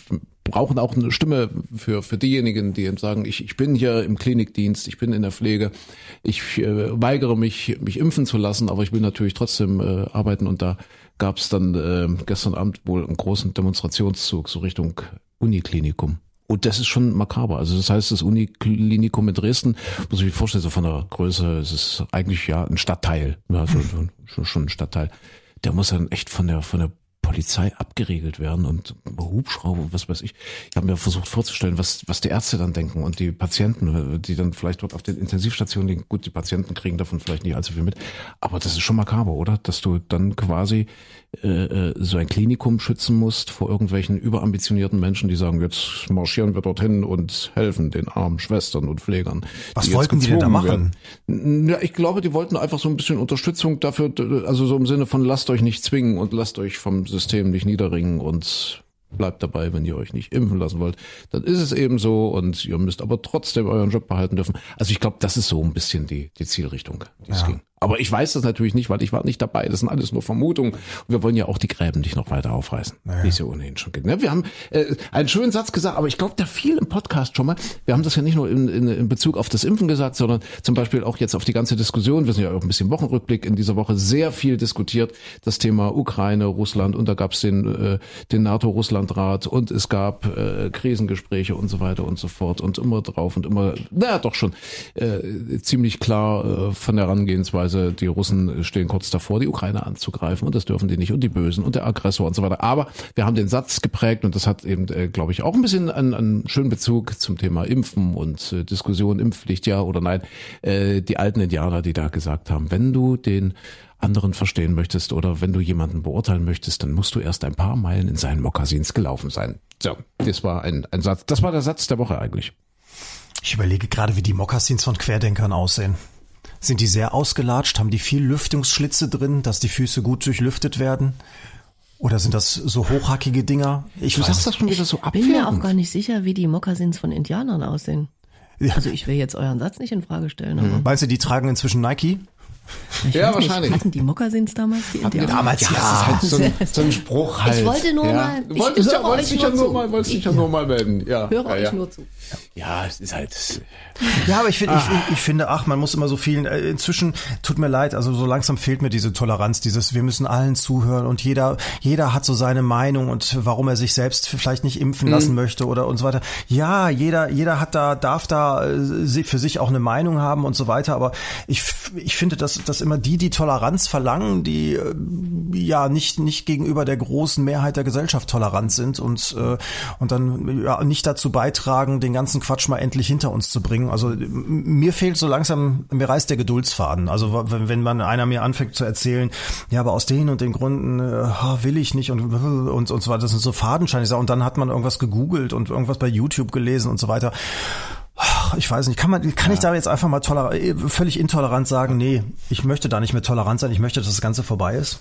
brauchen auch eine Stimme für, für diejenigen, die sagen, ich, ich bin hier im Klinikdienst, ich bin in der Pflege, ich äh, weigere mich, mich impfen zu lassen, aber ich will natürlich trotzdem äh, arbeiten und da gab es dann äh, gestern Abend wohl einen großen Demonstrationszug so Richtung Uniklinikum. Und das ist schon makaber. Also das heißt, das Uniklinikum in Dresden, muss ich mir vorstellen, so von der Größe, es ist eigentlich ja ein Stadtteil, ja, so, so, schon, schon ein Stadtteil. Der muss dann echt von der von der Polizei abgeregelt werden und Hubschrauber was weiß ich. Ich habe mir versucht vorzustellen, was, was die Ärzte dann denken und die Patienten, die dann vielleicht dort auf den Intensivstationen liegen. Gut, die Patienten kriegen davon vielleicht nicht allzu viel mit, aber das ist schon makaber, oder? Dass du dann quasi äh, äh, so ein Klinikum schützen musst vor irgendwelchen überambitionierten Menschen, die sagen, jetzt marschieren wir dorthin und helfen den armen Schwestern und Pflegern. Was wollten die denn da machen? werden. Ja, ich glaube, die wollten einfach so ein bisschen Unterstützung dafür, also so im Sinne von lasst euch nicht zwingen und lasst euch vom System nicht niederringen und bleibt dabei, wenn ihr euch nicht impfen lassen wollt. Dann ist es eben so und ihr müsst aber trotzdem euren Job behalten dürfen. Also ich glaube, das ist so ein bisschen die, die Zielrichtung, die es Ja. ging. Aber ich weiß das natürlich nicht, weil ich war nicht dabei. Das sind alles nur Vermutungen. Und wir wollen ja auch die Gräben nicht noch weiter aufreißen, wie es ja ohnehin schon geht. Ne? Wir haben äh, einen schönen Satz gesagt, aber ich glaube, der fiel im Podcast schon mal. Wir haben das ja nicht nur in, in, in Bezug auf das Impfen gesagt, sondern zum Beispiel auch jetzt auf die ganze Diskussion. Wir sind ja auch ein bisschen Wochenrückblick in dieser Woche sehr viel diskutiert. Das Thema Ukraine, Russland und da gab es den, äh, den NATO-Russland-Rat und es gab äh, Krisengespräche und so weiter und so fort und immer drauf und immer, naja, doch schon äh, ziemlich klar äh, von der Herangehensweise, die Russen stehen kurz davor, die Ukraine anzugreifen und das dürfen die nicht und die Bösen und der Aggressor und so weiter. Aber wir haben den Satz geprägt und das hat eben, äh, glaube ich, auch ein bisschen einen, einen schönen Bezug zum Thema Impfen und äh, Diskussion, Impfpflicht, ja oder nein. Äh, die alten Indianer, die da gesagt haben, wenn du den anderen verstehen möchtest oder wenn du jemanden beurteilen möchtest, dann musst du erst ein paar Meilen in seinen Mokassins gelaufen sein. So, das war ein, ein Satz. Das war der Satz der Woche eigentlich. Ich überlege gerade, wie die Mokassins von Querdenkern aussehen. Sind die sehr ausgelatscht? Haben die viel Lüftungsschlitze drin, dass die Füße gut durchlüftet werden? Oder sind das so hochhackige Dinger? Ich Du weiß sagst das schon wieder so Bin mir auch abwertend. gar nicht sicher, wie die Mokassins von Indianern aussehen. Ja. Also ich will jetzt euren Satz nicht in Frage stellen, aber Meinst du, die tragen inzwischen Nike? Ja, wahrscheinlich. Hatten die Mokassins damals die Hatten Indianer? damals, ja, das ist halt so ein, so ein Spruch halt. Ich wollte nur ja. mal- Du ich wolltest, höre ja, wolltest euch dich ja nur mal, wolltest dich ja nur mal melden. Ja, Höre ja, euch ja. nur zu. Ja, es ist halt. Ja, aber ich finde, Ah. ich, ich finde, ach, man muss immer so vielen, äh, inzwischen, tut mir leid, also so langsam fehlt mir diese Toleranz, dieses, wir müssen allen zuhören und jeder, jeder hat so seine Meinung und warum er sich selbst vielleicht nicht impfen lassen möchte oder und so weiter. Ja, jeder, jeder hat da, darf da äh, sie- für sich auch eine Meinung haben und so weiter, aber ich, ich finde, dass, immer die, die Toleranz verlangen, die äh, ja nicht, nicht gegenüber der großen Mehrheit der Gesellschaft tolerant sind und, äh, und dann ja, nicht dazu beitragen, den ganzen Quatsch mal endlich hinter uns zu bringen. Also mir fehlt so langsam, mir reißt der Geduldsfaden. Also wenn wenn man einer mir anfängt zu erzählen, ja, aber aus den und den Gründen äh, will ich nicht und, und, und so weiter, das sind so fadenscheinig und dann hat man irgendwas gegoogelt und irgendwas bei YouTube gelesen und so weiter. Ich weiß nicht, kann man, kann ich da jetzt einfach mal toler äh, völlig intolerant sagen, nee, ich möchte da nicht mehr tolerant sein, ich möchte, dass das Ganze vorbei ist?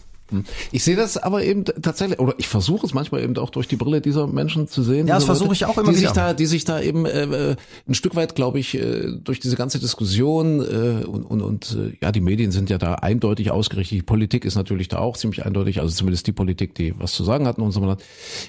Ich sehe das aber eben tatsächlich, oder ich versuche es manchmal eben auch durch die Brille dieser Menschen zu sehen. Ja, das versuche ich auch immer die Sich wieder. da, die sich da eben äh, ein Stück weit, glaube ich, äh, durch diese ganze Diskussion äh, und, und, und äh, ja, die Medien sind ja da eindeutig ausgerichtet. Die Politik ist natürlich da auch ziemlich eindeutig, also zumindest die Politik, die was zu sagen hat in unserem Land,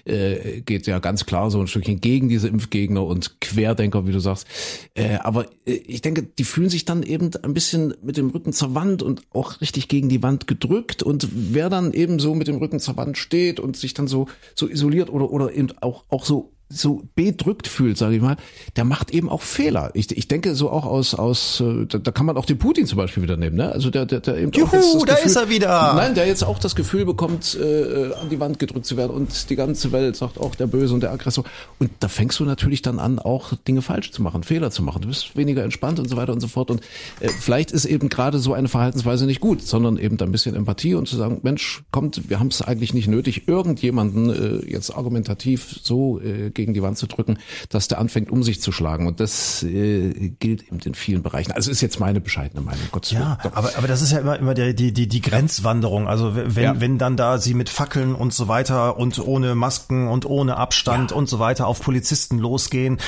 äh, geht ja ganz klar so ein Stückchen gegen diese Impfgegner und Querdenker, wie du sagst. Äh, aber äh, ich denke, die fühlen sich dann eben ein bisschen mit dem Rücken zur Wand und auch richtig gegen die Wand gedrückt und wer dann eben so mit dem Rücken zur Wand steht und sich dann so so isoliert oder oder eben auch auch so so bedrückt fühlt, sage ich mal, der macht eben auch Fehler. Ich, ich denke so auch aus aus äh, da, da kann man auch den Putin zum Beispiel wieder nehmen, ne? Also der der, der eben auch Juhu, jetzt das da Gefühl, ist er wieder. Nein, der jetzt auch das Gefühl bekommt, äh, an die Wand gedrückt zu werden und die ganze Welt sagt auch der Böse und der Aggressor. Und da fängst du natürlich dann an, auch Dinge falsch zu machen, Fehler zu machen. Du bist weniger entspannt und so weiter und so fort. Und äh, vielleicht ist eben gerade so eine Verhaltensweise nicht gut, sondern eben da ein bisschen Empathie und zu sagen, Mensch, kommt, wir haben es eigentlich nicht nötig, irgendjemanden äh, jetzt argumentativ so äh, gegen die Wand zu drücken, dass der anfängt, um sich zu schlagen. Und das äh, gilt eben in vielen Bereichen. Also ist jetzt meine bescheidene Meinung. Gottes Ja, Willen. Aber, aber das ist ja immer, immer die, die, die, die Grenzwanderung. Also wenn, Ja. wenn dann da sie mit Fackeln und so weiter und ohne Masken und ohne Abstand und so weiter auf Polizisten losgehen,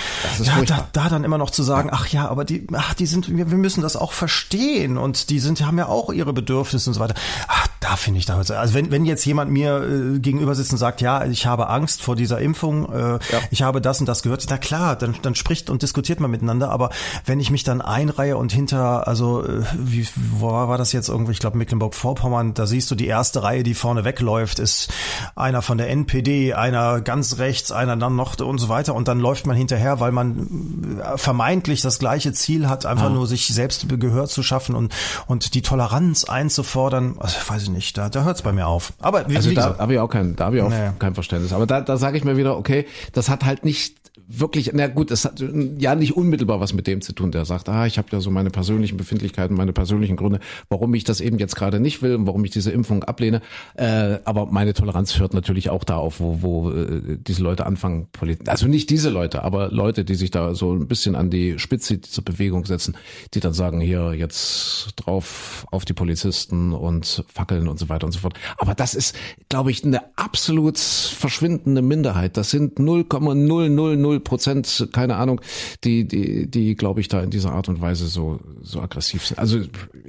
ja, da, da dann immer noch zu sagen, ach ja, aber die, ach, die sind, wir, wir müssen das auch verstehen und die sind, haben ja auch ihre Bedürfnisse und so weiter. Ach, da finde ich da, also wenn, wenn jetzt jemand mir äh, gegenüber sitzt und sagt, ja, ich habe Angst vor dieser Impfung, äh, ich habe das und das gehört, na klar, dann, dann spricht und diskutiert man miteinander, aber wenn ich mich dann einreihe und hinter, also äh, wie wo war das jetzt irgendwie, ich glaube Mecklenburg-Vorpommern, da siehst du die erste Reihe, die vorne wegläuft, ist einer von der NPD, einer ganz rechts, einer dann noch und so weiter und dann läuft man hinterher, weil man äh, vermeintlich das gleiche Ziel hat, einfach nur sich selbst Gehör zu schaffen und und die Toleranz einzufordern, also weiß ich nicht, da, da hört's bei mir auf. Aber wie, Also wie da habe ich auch kein, da habe ich auch Nee. kein Verständnis. Aber da, da sage ich mir wieder, okay, das hat halt nicht wirklich, na gut, das hat ja nicht unmittelbar was mit dem zu tun, der sagt, ah, ich habe ja so meine persönlichen Befindlichkeiten, meine persönlichen Gründe, warum ich das eben jetzt gerade nicht will und warum ich diese Impfung ablehne. Äh, aber meine Toleranz hört natürlich auch da auf, wo, wo äh, diese Leute anfangen, also nicht diese Leute, aber Leute, die sich da so ein bisschen an die Spitze dieser Bewegung setzen, die dann sagen, hier jetzt drauf auf die Polizisten und Fackeln und so weiter und so fort. Aber das ist, glaube ich, eine absolut verschwindende Minderheit. Das sind 0,000 Prozent, keine Ahnung, die, die, die, glaube ich, da in dieser Art und Weise so, so aggressiv sind. Also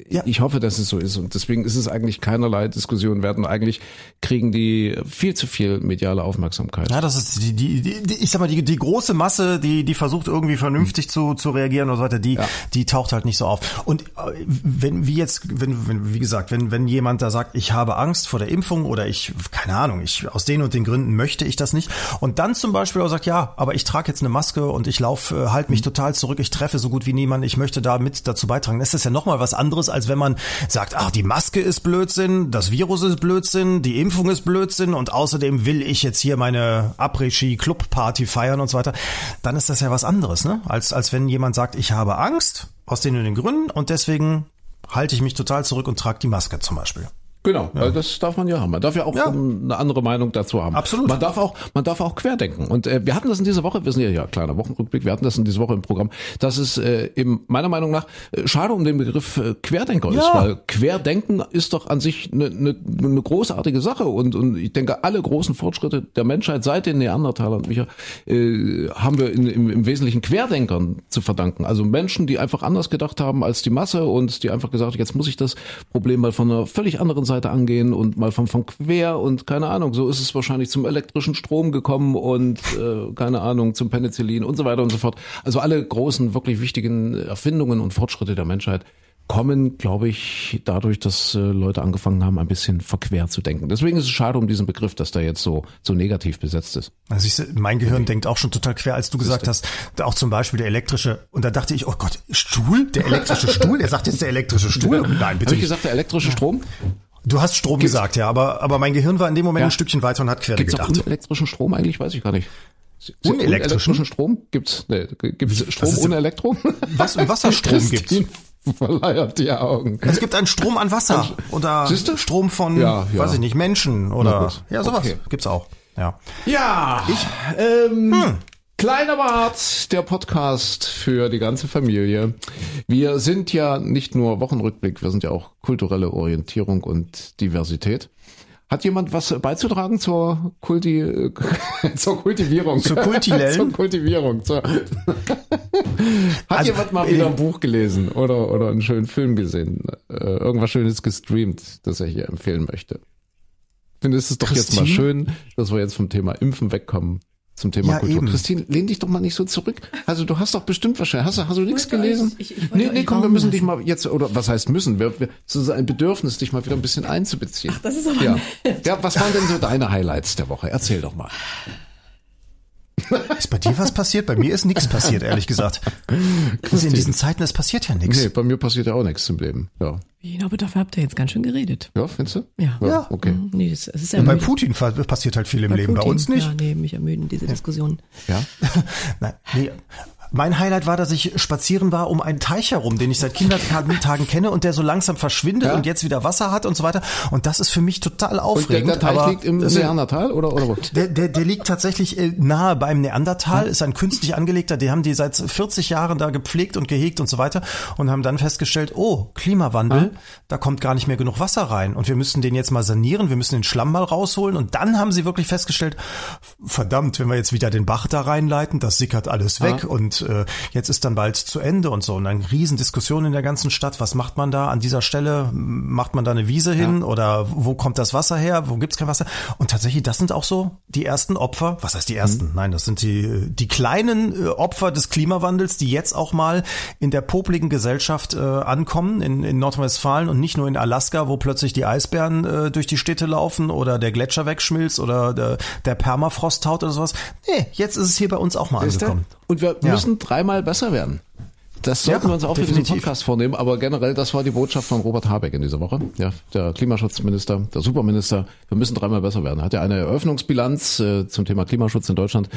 Ja. ich hoffe, dass es so ist. Und deswegen ist es eigentlich keinerlei Diskussion wert. Und eigentlich kriegen die viel zu viel mediale Aufmerksamkeit. Ja, das ist die, die, die ich sag mal, die, die große Masse, die, die versucht irgendwie vernünftig zu, zu reagieren und so weiter, die, Ja. die taucht halt nicht so auf. Und äh, wenn, wie jetzt, wenn, wenn, wie gesagt, wenn, wenn jemand da sagt, ich habe Angst vor der Impfung oder ich, keine Ahnung, ich, aus den und den Gründen möchte ich das nicht. Und dann zum Beispiel auch sagt, ja, aber ich trage jetzt eine Maske und ich laufe, äh, halt mich total zurück, ich treffe so gut wie niemanden, ich möchte da mit dazu beitragen. Das ist ja nochmal was anderes, als wenn man sagt, ach, die Maske ist Blödsinn, das Virus ist Blödsinn, die Impfung ist Blödsinn und außerdem will ich jetzt hier meine Après-Ski-Club-Party feiern und so weiter. Dann ist das ja was anderes, ne? Als, als wenn jemand sagt, ich habe Angst aus den und den Gründen und deswegen halte ich mich total zurück und trage die Maske zum Beispiel. Genau, weil das darf man ja haben. Man darf ja auch Ja. ähm, eine andere Meinung dazu haben. Absolut. Man darf auch, man darf auch querdenken. Und äh, wir hatten das in dieser Woche, wir sind ja, ja kleiner Wochenrückblick, wir hatten das in dieser Woche im Programm, dass es äh, eben meiner Meinung nach äh, schade um den Begriff äh, Querdenker ist, Ja. weil Querdenken ist doch an sich eine ne, ne großartige Sache und, und ich denke, alle großen Fortschritte der Menschheit seit den Neandertalern, Micha, äh, haben wir in, im, im Wesentlichen Querdenkern zu verdanken. Also Menschen, die einfach anders gedacht haben als die Masse und die einfach gesagt jetzt muss ich das Problem mal von einer völlig anderen Seite angehen und mal von, von quer und keine Ahnung, so ist es wahrscheinlich zum elektrischen Strom gekommen und äh, keine Ahnung, zum Penicillin und so weiter und so fort. Also alle großen, wirklich wichtigen Erfindungen und Fortschritte der Menschheit kommen, glaube ich, dadurch, dass äh, Leute angefangen haben, ein bisschen verquer zu denken. Deswegen ist es schade um diesen Begriff, dass der jetzt so, so negativ besetzt ist. Also ich, mein Gehirn denkt auch schon total quer, als du gesagt hast, auch zum Beispiel der elektrische, und da dachte ich, oh Gott, Stuhl? Der elektrische Stuhl? Er sagt jetzt der elektrische Stuhl? Nein, bitte Habe ich gesagt, der elektrische Strom? Du hast Strom gesagt, ja, aber, aber mein Gehirn war in dem Moment Ja. ein Stückchen weiter und hat quer gedacht. unelektrischen Strom eigentlich? Weiß ich gar nicht. Unelektrischen? Strom? Gibt's? Nee, gibt's Strom ohne Elektro? Was im Wasserstrom gibt's? Christine verleiert die Augen. Es gibt einen Strom an Wasser oder Siehste? Strom von, Ja, ja. weiß ich nicht, Menschen oder ja sowas Okay. gibt's auch. Ja. Ja, ich, ähm, Kleiner Bart, der Podcast für die ganze Familie. Wir sind ja nicht nur Wochenrückblick, wir sind ja auch kulturelle Orientierung und Diversität. Hat jemand was beizutragen zur Kulti, äh, zur Kultivierung? Zur Kultilellen? zur Kultivierung. Zur Hat Also, jemand mal äh, wieder ein Buch gelesen oder, oder einen schönen Film gesehen? Äh, irgendwas Schönes gestreamt, das er hier empfehlen möchte? Ich finde, es ist doch jetzt mal Christine? schön, dass wir jetzt vom Thema Impfen wegkommen zum Thema Ja, Kultur. eben. Christine, lehn dich doch mal nicht so zurück. Also du hast doch bestimmt wahrscheinlich, hast du, hast du nichts wollte euch- gelesen? ich- ich nee, nee, komm, wir müssen dich lassen. mal jetzt, oder was heißt müssen? Wir, wir, es ist ein Bedürfnis, dich mal wieder ein bisschen einzubeziehen. das ist aber ja. ja, was waren denn so deine Highlights der Woche? Erzähl doch mal. Ist bei dir was passiert? Bei mir ist nichts passiert, ehrlich gesagt. Also in diesen Zeiten, es passiert ja nichts. Nee, bei mir passiert ja auch nichts im Leben. Ja. Ich glaube, dafür habt ihr jetzt ganz schön geredet. Ja, findest du? Ja. Ja. Okay. Mhm. Nee, es, es ist ja bei. Putin passiert halt viel im Leben, bei Putin. uns nicht. Ja, nee, mich ermüden diese Diskussionen. Ja. Nein, nee. Mein Highlight war, dass ich spazieren war um einen Teich herum, den ich seit Kindertagen kenne und der so langsam verschwindet Ja. und jetzt wieder Wasser hat und so weiter. Und das ist für mich total Und der, aufregend. der Teich liegt im Neandertal oder, oder wo? Der, der, der liegt tatsächlich äh, nahe beim Neandertal, ist ein künstlich angelegter, die haben die seit 40 Jahren da gepflegt und gehegt und so weiter und haben dann festgestellt, oh, Klimawandel, da kommt gar nicht mehr genug Wasser rein und wir müssen den jetzt mal sanieren, wir müssen den Schlamm mal rausholen und dann haben sie wirklich festgestellt, verdammt, wenn wir jetzt wieder den Bach da reinleiten, das sickert alles weg und äh, jetzt ist dann bald zu Ende und so. Und dann Riesendiskussion in der ganzen Stadt, was macht man da an dieser Stelle, macht man da eine Wiese hin? Oder wo kommt das Wasser her, wo gibt's kein Wasser? Und tatsächlich, das sind auch so die ersten Opfer, was heißt die ersten? Nein, das sind die, die kleinen äh, Opfer des Klimawandels, die jetzt auch mal in der popligen Gesellschaft äh, ankommen, in, in Nordrhein-Westfalen und nicht nur in Alaska, wo plötzlich die Eisbären äh, durch die Städte laufen oder der Gletscher wegschmilzt oder der, der Permafrost taut oder sowas. Nee, jetzt ist es hier bei uns auch mal Siehste? angekommen. Und wir Ja. müssen dreimal besser werden. Das sollten Ja, wir uns auch für diesen definitiv. Podcast vornehmen, aber generell, das war die Botschaft von Robert Habeck in dieser Woche. Ja, der Klimaschutzminister, der Superminister. Wir müssen dreimal besser werden. Er hat ja eine Eröffnungsbilanz äh, zum Thema Klimaschutz in Deutschland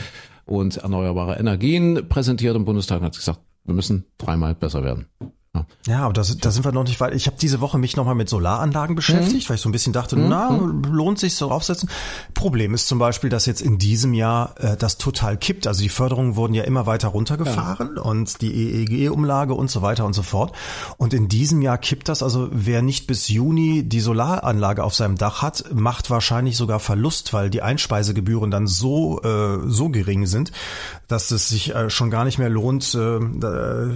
und erneuerbare Energien präsentiert im Bundestag und hat gesagt, wir müssen dreimal besser werden. Ja. Ja, aber da, sind- da sind wir noch nicht weit. Ich habe diese Woche mich nochmal mit Solaranlagen beschäftigt, weil ich so ein bisschen dachte, na, lohnt sich so aufsetzen. Problem ist zum Beispiel, dass jetzt in diesem Jahr äh, das total kippt. Also die Förderungen wurden ja immer weiter runtergefahren und die EEG-Umlage und so weiter und so fort. Und in diesem Jahr kippt das. Also wer nicht bis Juni die Solaranlage auf seinem Dach hat, macht wahrscheinlich sogar Verlust, weil die Einspeisegebühren dann so äh, so gering sind, dass es sich äh, schon gar nicht mehr lohnt, äh,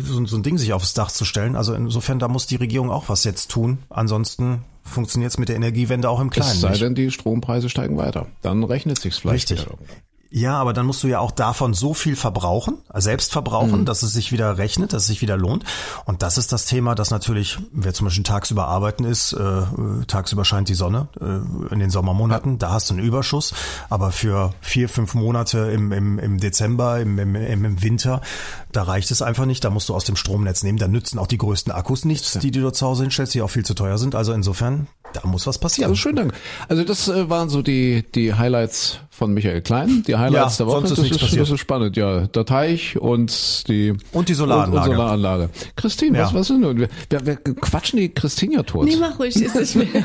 so, so ein Ding sich aufs Dach zu stellen. Also insofern, da muss die Regierung auch was jetzt tun. Ansonsten funktioniert es mit der Energiewende auch im Es Kleinen sei nicht. denn, die Strompreise steigen weiter. Dann rechnet sich's vielleicht. Richtig. Ja, aber dann musst du ja auch davon so viel verbrauchen, äh, selbst Mhm. verbrauchen, dass es sich wieder rechnet, dass es sich wieder lohnt. Und das ist das Thema, das natürlich, wer zum Beispiel tagsüber arbeiten ist, äh, tagsüber scheint die Sonne äh, in den Sommermonaten, da hast du einen Überschuss. Aber für vier, fünf Monate im, im, im Dezember, im, im, im Winter, da reicht es einfach nicht. Da musst du aus dem Stromnetz nehmen. Da nützen auch die größten Akkus nichts, die, die du zu Hause hinstellst, die auch viel zu teuer sind. Also insofern, da muss was passieren. Also schönen Dank. Also das äh, waren so die, die Highlights von Michael Klein, die Highlights Ja, der Woche. sonst ist das, ist, das passiert. ist spannend, ja. Der Teich und die Und die Solaranlage. Und, und Solaranlage. Christine, was, Ja. was ist denn? Wir, wir, wir quatschen die Christine ja tot. Nee, mach ruhig, ist nicht mehr.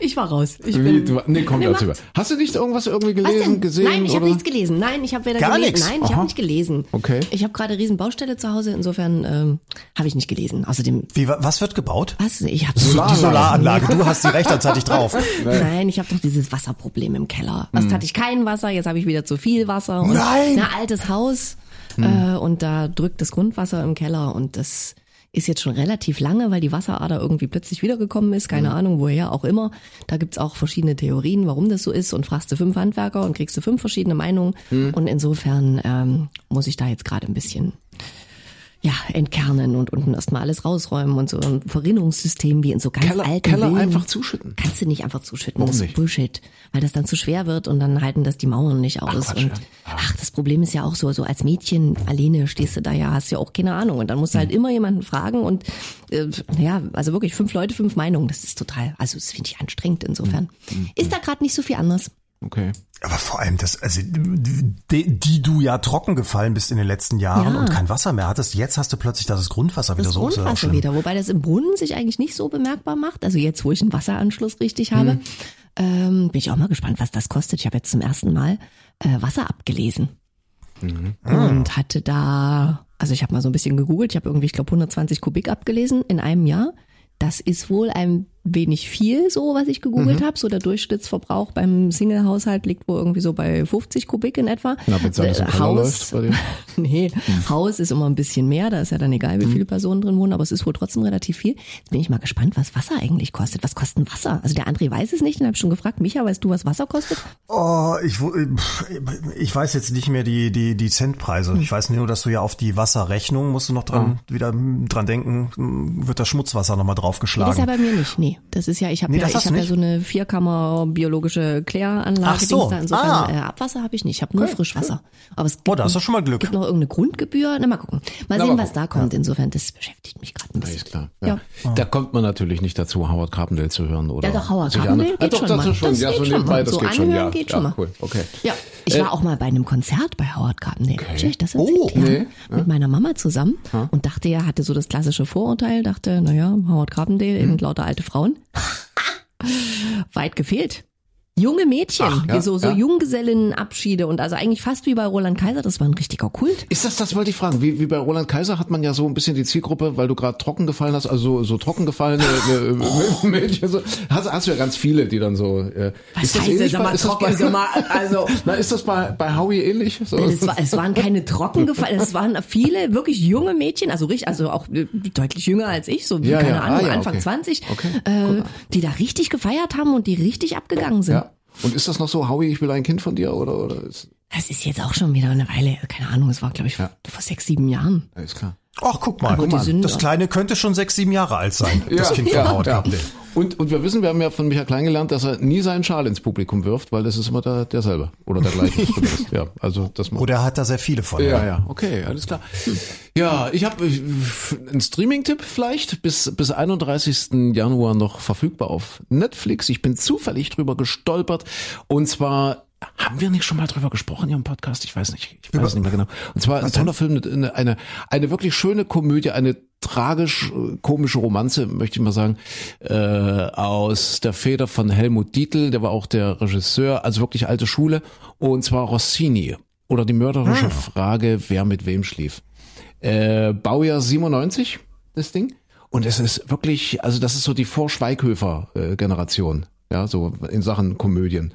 Ich war raus. Ich Wie, bin, du, nee, komm, Nee, mach. mal. Hast du nicht irgendwas irgendwie Was gelesen, gesehen? Nein, ich habe nichts gelesen. Nein, ich habe weder Gar gelesen. nichts? Nein, ich habe nicht gelesen. Okay. Ich habe gerade riesen Baustelle zu Hause, insofern ähm, habe ich nicht gelesen. Außerdem, Wie, wa- was wird gebaut? was? Ich habe Die Solaranlage. Du hast die rechtzeitig drauf. Nein, ich habe doch dieses Wasserproblem im Keller. Erst hatte ich kein Wasser, jetzt habe ich wieder zu viel Wasser. Und Nein! Ein altes Haus äh, und da drückt das Grundwasser im Keller und das ist jetzt schon relativ lange, weil die Wasserader irgendwie plötzlich wiedergekommen ist. Keine Ahnung, woher auch immer. Da gibt's auch verschiedene Theorien, warum das so ist. Und fragst du fünf Handwerker und kriegst du fünf verschiedene Meinungen. Und insofern ähm, muss ich da jetzt gerade ein bisschen ja, entkernen und unten erstmal alles rausräumen und so ein Verrinnungssystem wie in so ganz Keller, alten Keller Villen. einfach zuschütten. Kannst du nicht einfach zuschütten, Warum das ist nicht? Bullshit, weil das dann zu schwer wird und dann halten das die Mauern nicht aus. Quatsch, und ja. ach, das Problem ist ja auch so, so als Mädchen alleine stehst du da ja, hast ja auch keine Ahnung und dann musst du Hm. halt immer jemanden fragen und äh, ja, also wirklich fünf Leute, fünf Meinungen, das ist total, also das finde ich anstrengend insofern. Hm. Ist da gerade nicht so viel anders. Okay. Aber vor allem das, also die, die du ja trocken gefallen bist in den letzten Jahren Ja. und kein Wasser mehr hattest, jetzt hast du plötzlich das Grundwasser wieder Das so. ist ja auch Grundwasser wieder, wobei das im Brunnen sich eigentlich nicht so bemerkbar macht. Also jetzt, wo ich einen Wasseranschluss richtig habe, Hm. ähm, bin ich auch mal gespannt, was das kostet. Ich habe jetzt zum ersten Mal äh, Wasser abgelesen Mhm. und hatte da, also ich habe mal so ein bisschen gegoogelt, ich habe irgendwie, ich glaube, 120 Kubik abgelesen in einem Jahr. Das ist wohl ein wenig viel, so was ich Mhm. gegoogelt habe. So der Durchschnittsverbrauch beim Single-Haushalt liegt wohl irgendwie so bei 50 Kubik in etwa. Na, im Äh, Keller läuft bei dir. nee, Haus ist immer ein bisschen mehr, da ist ja dann egal, wie Mhm. viele Personen drin wohnen, aber es ist wohl trotzdem relativ viel. Jetzt bin ich mal gespannt, was Wasser eigentlich kostet. Was kostet Wasser? Also der André weiß es nicht, den habe ich schon gefragt. Micha, weißt du, was Wasser kostet? Oh, ich, wo- ich weiß jetzt nicht mehr die, die, die Centpreise. Hm. Ich weiß nur, dass du ja auf die Wasserrechnung musst du noch dran, wieder dran denken, wird das Schmutzwasser nochmal Das draufgeschlagen. ist ja bei mir nicht. Nee, das ist ja, ich habe Nee, ja, ich habe ja so eine Vierkammer biologische Kläranlage. Ach so. Da. Insofern Ah. äh, Abwasser habe ich nicht. Ich habe nur Frischwasser. Aber es gibt, Oh, da hast du schon mal Glück. gibt noch irgendeine Grundgebühr. Na, mal gucken. Mal Na, sehen, mal was da kommt. Insofern, das beschäftigt mich gerade ein bisschen. Ist klar. Ja. Ja. Da kommt man natürlich nicht dazu, Howard Carpendale zu hören, oder? Ja, doch, Howard Carpendale andere- geht ah, doch, schon das mal. ist schon, Das ja, geht so schon nebenbei, mal. das So geht schon, anhören ja. geht ja, schon mal. Cool, okay. Ja, ich Äh, war auch mal bei einem Konzert bei Howard Carpendale. Hab ich euch das? Oh, ja. nee. Mit meiner Mama zusammen und dachte ja, hatte so das klassische Vorurteil, dachte, naja, Howard Carpendale, Hm. eben lauter alte Frauen. Weit gefehlt. Junge Mädchen, Ach, ja, so, so ja. Junggesellenabschiede und also eigentlich fast wie bei Roland Kaiser, das war ein richtiger Kult. Ist das, das wollte ich fragen, wie, wie bei Roland Kaiser hat man ja so ein bisschen die Zielgruppe, weil du gerade trocken gefallen hast, also so, trocken gefallene äh, Mädchen, so, hast, hast du ja ganz viele, die dann so, äh, ist das bei, ist das bei, also na, ist das bei, bei Howie ähnlich? So? Es, war, es waren keine Trockengefallen, es waren viele wirklich junge Mädchen, also richtig, also auch äh, deutlich jünger als ich, so Ja, keine ja, Ahnung, ah, Anfang okay. 20, Okay, äh, die da richtig gefeiert haben und die richtig abgegangen sind. Ja. Und ist das noch so, Howie, ich will ein Kind von dir, oder, oder ist, Das ist jetzt auch schon wieder eine Weile, keine Ahnung, es war glaube ich vor sechs, sieben Jahren. ja, ist klar. Ach, guck mal, die sind- das Kleine könnte schon sechs, sieben Jahre alt sein. Das Kind von Howard Carpendale. Und, und wir wissen, wir haben ja von Michael Klein gelernt, dass er nie seinen Schal ins Publikum wirft, weil das ist immer der, derselbe. Oder der gleiche. ja, also das macht. Oder er hat da sehr viele von. Ja, ja, okay, alles klar. Ja, ich habe einen Streaming-Tipp vielleicht bis bis 31. Januar noch verfügbar auf Netflix. Ich bin zufällig drüber gestolpert und zwar haben wir nicht schon mal drüber gesprochen hier im Podcast? Ich weiß nicht, ich weiß es nicht mehr genau. Und zwar ein toller Film, eine, eine eine wirklich schöne Komödie, eine tragisch äh, komische Romanze, möchte ich mal sagen, äh, aus der Feder von Helmut Dietl, der war auch der Regisseur, also wirklich alte Schule, und zwar Rossini oder die mörderische Frage, wer mit wem schlief. Äh, Baujahr 97, das Ding. Und es ist wirklich, also das ist so die Vor-Schweighöfer-Generation. Ja, so in Sachen Komödien.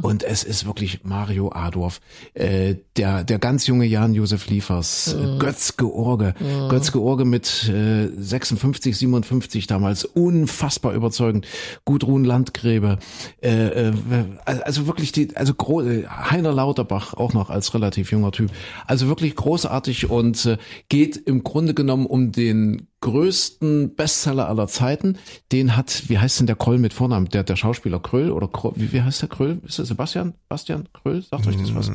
Und es ist wirklich Mario Adorf, äh, der, der ganz junge Jan-Josef Liefers, äh, Götz George. Götz George mit äh, 56, 57 damals, unfassbar überzeugend. Gudrun Landgräbe, äh, äh, also wirklich die, also gro äh, Heiner Lauterbach auch noch als relativ junger Typ. Also wirklich großartig und äh, geht im Grunde genommen um den größten Bestseller aller Zeiten. Den hat, wie heißt denn der Kroll mit Vornamen? Der, der Schauspieler Kröll oder Kroll, wie, wie heißt der Kröll? Ist der Sebastian? Bastian Kröll? Sagt euch das was?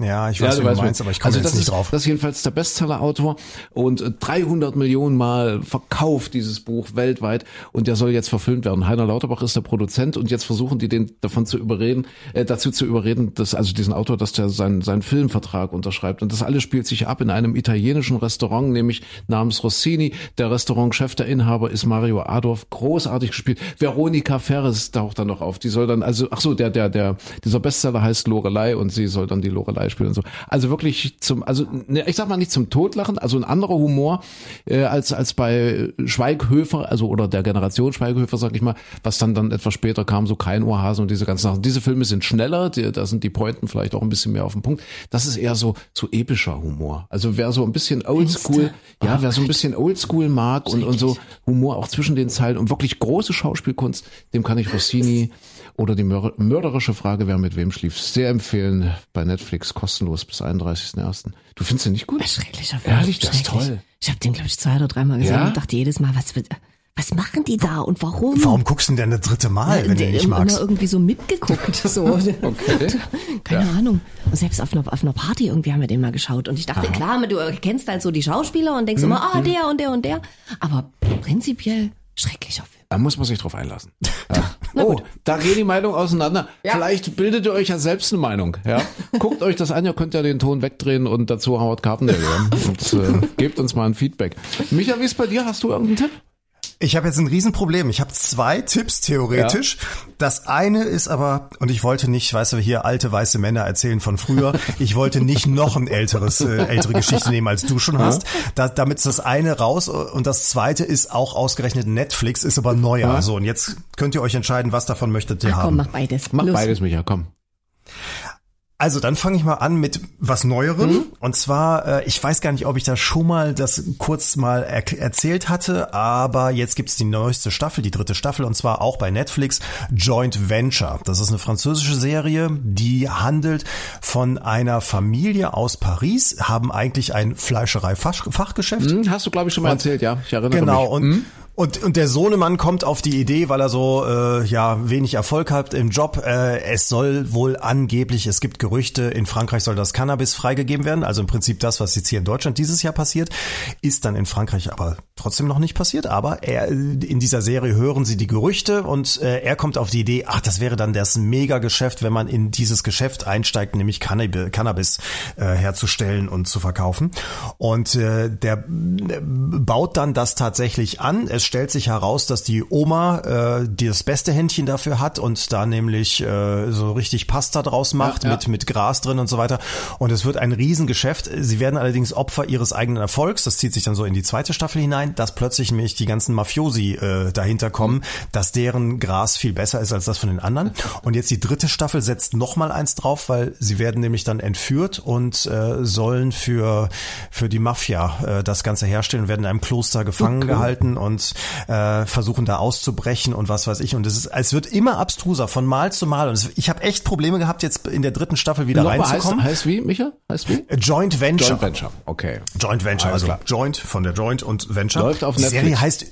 Ja, ich weiß, ja, wie du meinst, aber ich komme also jetzt das nicht ist, drauf. Das ist jedenfalls der Bestseller-Autor und äh, 300 Millionen Mal verkauft dieses Buch weltweit und der soll jetzt verfilmt werden. Heiner Lauterbach ist der Produzent und jetzt versuchen die den davon zu überreden, äh, dazu zu überreden, dass also diesen Autor, dass der seinen seinen Filmvertrag unterschreibt und das alles spielt sich ab in einem italienischen Restaurant, nämlich namens Rossini. Der Restaurantchef, der Inhaber ist Mario Adorf, großartig gespielt. Veronika Ferres taucht dann noch auf. Die soll dann also ach so, der der der dieser Bestseller heißt Lorelei und sie soll dann die Lorelei spielen und so. Also wirklich zum, also ne, ich sag mal nicht zum Totlachen, also ein anderer Humor äh, als als bei Schweighöfer, also oder der Generation Schweighöfer, sag ich mal, was dann dann etwas später kam, so kein Ohrhasen und diese ganzen Sachen. Diese Filme sind schneller, die, da sind die Pointen vielleicht auch ein bisschen mehr auf den Punkt. Das ist eher so so epischer Humor. Also wer so ein bisschen Oldschool, ja, wer so ein bisschen Oldschool mag und und so Humor auch zwischen den Zeilen und wirklich große Schauspielkunst, dem kann ich Rossini oder die mör mörderische Frage, wer mit wem schlief, sehr empfehlen bei Netflix kostenlos bis 31.01. Du findest den nicht gut? Schrecklicher Film. Ehrlich, das ist toll. Ich habe den, glaube ich, zwei oder dreimal gesehen Ja? und dachte jedes Mal, was, wird- was machen die da und warum? Warum guckst du denn eine dritte Mal, wenn du ihn nicht immer magst? irgendwie so mitgeguckt. So. Okay. Keine Ahnung. Und selbst auf einer, auf einer Party irgendwie haben wir den mal geschaut. Und ich dachte, klar, du kennst halt so die Schauspieler und Mhm. denkst immer, ah, der und der und der. Aber prinzipiell schrecklicher Film. Da muss man sich drauf einlassen. Ja. Oh, da gehen die Meinungen auseinander. Vielleicht bildet ihr euch ja selbst eine Meinung. Ja? Guckt euch das an, ihr könnt ja den Ton wegdrehen und dazu Howard Carpendale hören. Und äh, gebt uns mal ein Feedback. Micha, wie ist bei dir? Hast du irgendeinen Tipp? Ich habe jetzt ein Riesenproblem. Ich habe zwei Tipps theoretisch. Das eine ist aber, und ich wollte nicht, weißt du, hier alte weiße Männer erzählen von früher. Ich wollte nicht noch ein älteres, äh, ältere Geschichte nehmen, als du schon hast. Da, damit ist das eine raus. Und das zweite ist auch ausgerechnet Netflix, ist aber neuer. So, und jetzt könnt ihr euch entscheiden, was davon möchtet ihr Ach haben. komm, mach beides. Mach Los. beides, Micha, komm. Also dann fange ich mal an mit was Neuerem. Und zwar, äh, ich weiß gar nicht, ob ich da schon mal das kurz mal er erzählt hatte, aber jetzt gibt's die neueste Staffel, die dritte Staffel, und zwar auch bei Netflix, Joint Venture. Das ist eine französische Serie, die handelt von einer Familie aus Paris, haben eigentlich ein Fleischerei-Fachgeschäft. Hm, hast du, glaube ich, schon mal erzählt, ja. Ich erinnere Genau, mich. und, und, und der Sohnemann kommt auf die Idee, weil er so äh, ja wenig Erfolg hat im Job. Äh, es soll wohl angeblich, es gibt Gerüchte, in Frankreich soll das Cannabis freigegeben werden. Also im Prinzip das, was jetzt hier in Deutschland dieses Jahr passiert, ist dann in Frankreich aber trotzdem noch nicht passiert. Aber er, in dieser Serie hören sie die Gerüchte und äh, er kommt auf die Idee, ach, das wäre dann das Mega-Geschäft, wenn man in dieses Geschäft einsteigt, nämlich Cannab Cannabis äh, herzustellen und zu verkaufen. Und äh, der äh, baut dann das tatsächlich an. Es stellt sich heraus, dass die Oma äh, die das beste Händchen dafür hat und da nämlich äh, so richtig Pasta draus macht Ja, ja. mit mit Gras drin und so weiter. Und es wird ein Riesengeschäft. Sie werden allerdings Opfer ihres eigenen Erfolgs. Das zieht sich dann so in die zweite Staffel hinein, dass plötzlich nämlich die ganzen Mafiosi äh, dahinter kommen, dass deren Gras viel besser ist als das von den anderen. Und jetzt die dritte Staffel setzt noch mal eins drauf, weil sie werden nämlich dann entführt und äh, sollen für für die Mafia äh, das Ganze herstellen, werden in einem Kloster gefangen gehalten und äh, versuchen da auszubrechen und was weiß ich. Und es ist, es wird immer abstruser von Mal zu Mal. Und es, ich habe echt Probleme gehabt, jetzt in der dritten Staffel wieder Nochmal heißt, reinzukommen. heißt wie, Micha? Heißt wie? Joint Venture. Joint Venture. Okay. Joint Venture, also klar. Joint von der Joint und Venture. Läuft auf Die Netflix. Serie heißt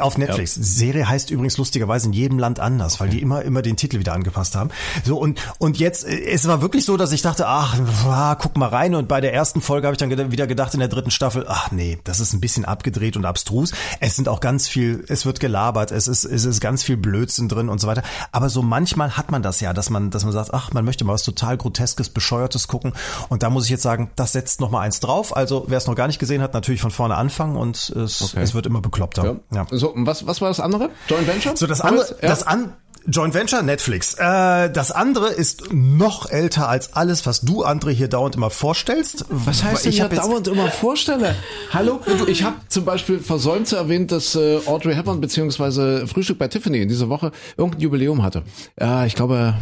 auf Netflix. Die Serie heißt übrigens lustigerweise in jedem Land anders, weil die immer immer den Titel wieder angepasst haben. So und und jetzt äh, es war wirklich so, dass ich dachte, ach, ah, guck mal rein und bei der ersten Folge habe ich dann wieder gedacht in der dritten Staffel, ach nee, das ist ein bisschen abgedreht und abstrus. Es sind auch ganz viel, es wird gelabert, es ist es ist ganz viel Blödsinn drin und so weiter, aber so manchmal hat man das ja, dass man dass man sagt, ach, man möchte mal was total groteskes, bescheuertes gucken und da muss ich jetzt sagen, das setzt noch mal eins drauf. Also, wer es noch gar nicht gesehen hat, natürlich von vorne anfangen und es, Okay. es wird immer bekloppter. Ja. So, und was, was war das andere? Joint Venture? So, das andere, das an, Joint Venture, Netflix. Äh, das andere ist noch älter als alles, was du, André, hier dauernd immer vorstellst. Was heißt denn ich hab dauernd immer vorstelle? Hallo, ich habe zum Beispiel versäumt zu erwähnen, dass äh, Audrey Hepburn beziehungsweise Frühstück bei Tiffany in dieser Woche irgendein Jubiläum hatte. Ja, ich glaube